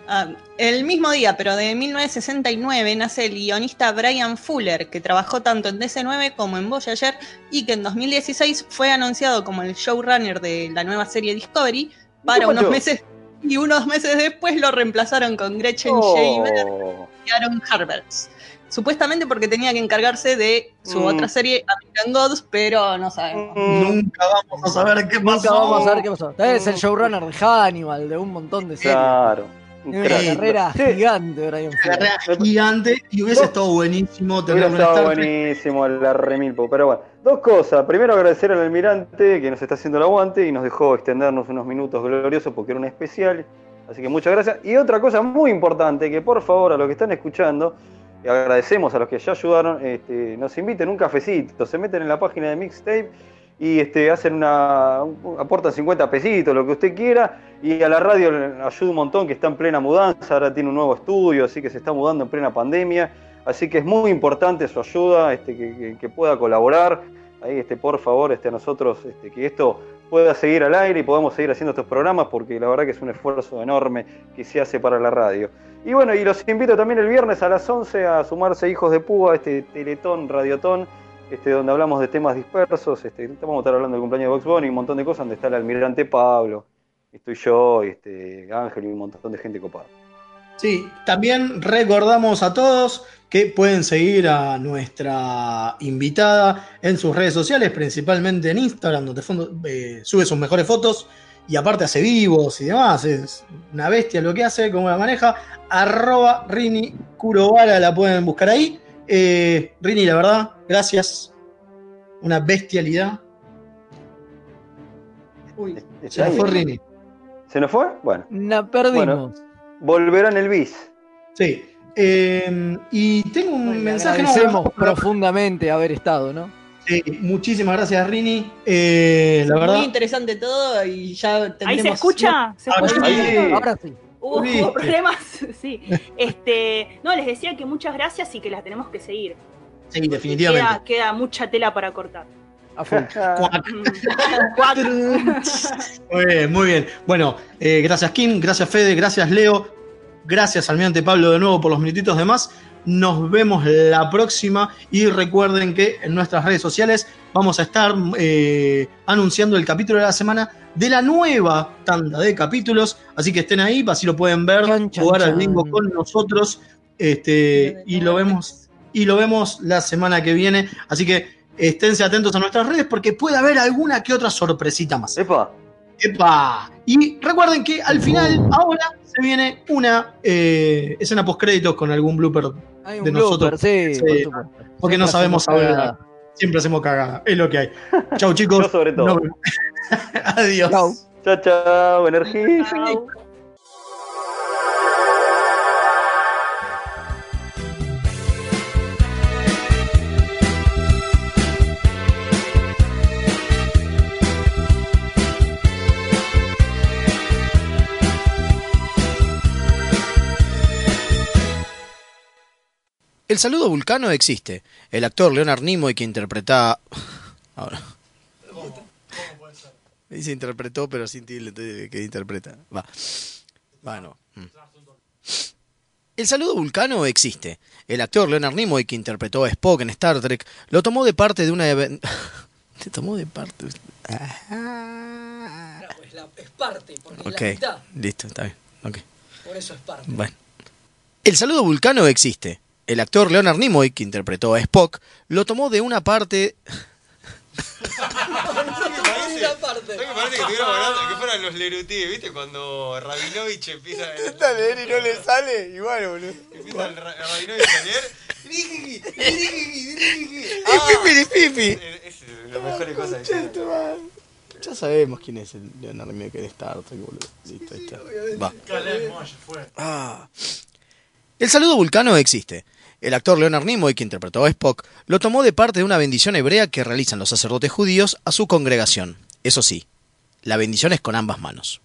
Ah, el mismo día, pero de 1969, nace el guionista Brian Fuller, que trabajó tanto en DC9 como en Voyager y que en 2016 fue anunciado como el showrunner de la nueva serie Discovery para ¿Qué unos meses y unos meses después lo reemplazaron con Gretchen Shaver Oh. y Aaron Harberts. Supuestamente porque tenía que encargarse de su Mm. otra serie American Gods, pero no sabemos. Mm, Nunca vamos a saber qué pasó. Nunca vamos a ver qué pasó. Tal vez Es el showrunner de Hannibal, de un montón de series. Claro. Una carrera Sí, gigante, Brian Una carrera gigante y hubiese estado buenísimo tener Hubiera una estado buenísimo la remilpo, pero bueno, dos cosas. Primero agradecer al almirante que nos está haciendo el aguante y nos dejó extendernos unos minutos gloriosos porque era un especial. Así que muchas gracias. Y otra cosa muy importante, que por favor a los que están escuchando, y agradecemos a los que ya ayudaron, este, nos inviten un cafecito, se meten en la página de Mixtape y este, hacen una, un- aportan 50 pesitos, lo que usted quiera, y a la radio le ayuda un montón, que está en plena mudanza, ahora tiene un nuevo estudio, así que se está mudando en plena pandemia, así que es muy importante su ayuda, este, que, que- que pueda colaborar, ahí este, por favor, este, a nosotros, este, que esto pueda seguir al aire y podamos seguir haciendo estos programas, porque la verdad que es un esfuerzo enorme que se hace para la radio. Y bueno, y los invito también el viernes a las 11 a sumarse Hijos de Púa, este Teletón, Radiotón, este, donde hablamos de temas dispersos. Este, vamos a estar hablando del cumpleaños de Box Bunny un montón de cosas, donde está el almirante Pablo, estoy yo, este, Ángel y un montón de gente copada. Sí, también recordamos a todos que pueden seguir a nuestra invitada en sus redes sociales, principalmente en Instagram, donde eh, sube sus mejores fotos y aparte hace vivos y demás. Es una bestia lo que hace, cómo la maneja. Arroba Rini la pueden buscar ahí. Eh, Rini, la verdad, gracias. Una bestialidad. Uy, se nos fue Rini. ¿Se nos fue? Bueno. La perdimos. Bueno, volverán el bis. Sí. Eh, y tengo un mensaje. no, Agradecemos no, profundamente haber estado, ¿no? Sí, muchísimas gracias, Rini. Eh, la verdad. Muy interesante todo y ya ¿Ahí se escucha? ¿Se Ahora escucha? sí. Ahora sí. Hubo, problemas, [LAUGHS] sí. Este, no, les decía que muchas gracias y que las tenemos que seguir. Sí, definitivamente. Queda, queda mucha tela para cortar. A. [LAUGHS] Cuatro. [LAUGHS] Muy bien, muy bien. Bueno, eh, gracias Kim, gracias Fede, gracias Leo, gracias Almirante Pablo de nuevo por los minutitos de más. Nos vemos la próxima y recuerden que en nuestras redes sociales vamos a estar eh, anunciando el capítulo de la semana de la nueva tanda de capítulos. Así que estén ahí, así lo pueden ver, Chan, chan, jugar al bingo con nosotros. Este, y lo vemos, y lo vemos la semana que viene. Así que esténse atentos a nuestras redes porque puede haber alguna que otra sorpresita más. Epa. ¡Epa! Y recuerden que al final, ahora, se viene una eh, escena post-créditos con algún blooper Hay un de nosotros. blooper, sí, Sí, por porque no sabemos hablar. cagada. Siempre hacemos cagada. Es lo que hay. Chau, chicos. [LAUGHS] Yo sobre todo. [LAUGHS] Adiós. Chau. Chao, chao, energía. Chau. El saludo vulcano existe. El actor Leonard Nimoy que interpreta... [LAUGHS] Ahora. Dice interpretó, pero sin tilde, que interpreta. Va. Va, no. Mm. El saludo vulcano existe. El actor Leonard Nimoy que interpretó a Spock en Star Trek lo tomó de parte de una... [LAUGHS] Te tomó de parte... Es, la- es parte, porque Ok, listo, está bien. Ok. Por eso es parte. Bueno. El saludo vulcano existe. El actor Leonard Nimoy, que interpretó a Spock, lo tomó de una parte... ¿Sabes qué parece que estuviéramos hablando? Que fueran los Leruti, ¿viste? Cuando Rabinovich empieza a Está leer y no le sale, igual, boludo. Empieza el Ra- Rabinovich a leer. ¡Y pipi, y pipi! Es la mejor cosa que Ya sabemos quién es el Leonard Nimoy que es Star Trek, boludo. Listo, ahí está. Va. Ah. El saludo vulcano existe. El actor Leonard Nimoy, que interpretó a Spock, lo tomó de parte de una bendición hebrea que realizan los sacerdotes judíos a su congregación. Eso sí, la bendición es con ambas manos.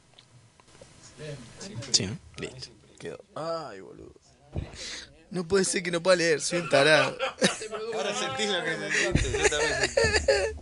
Sí, ¿no? Quedó. Ay, boludo. No puede ser que no pueda leer, soy un tarado. Ahora sentís lo que se siente. Yo también.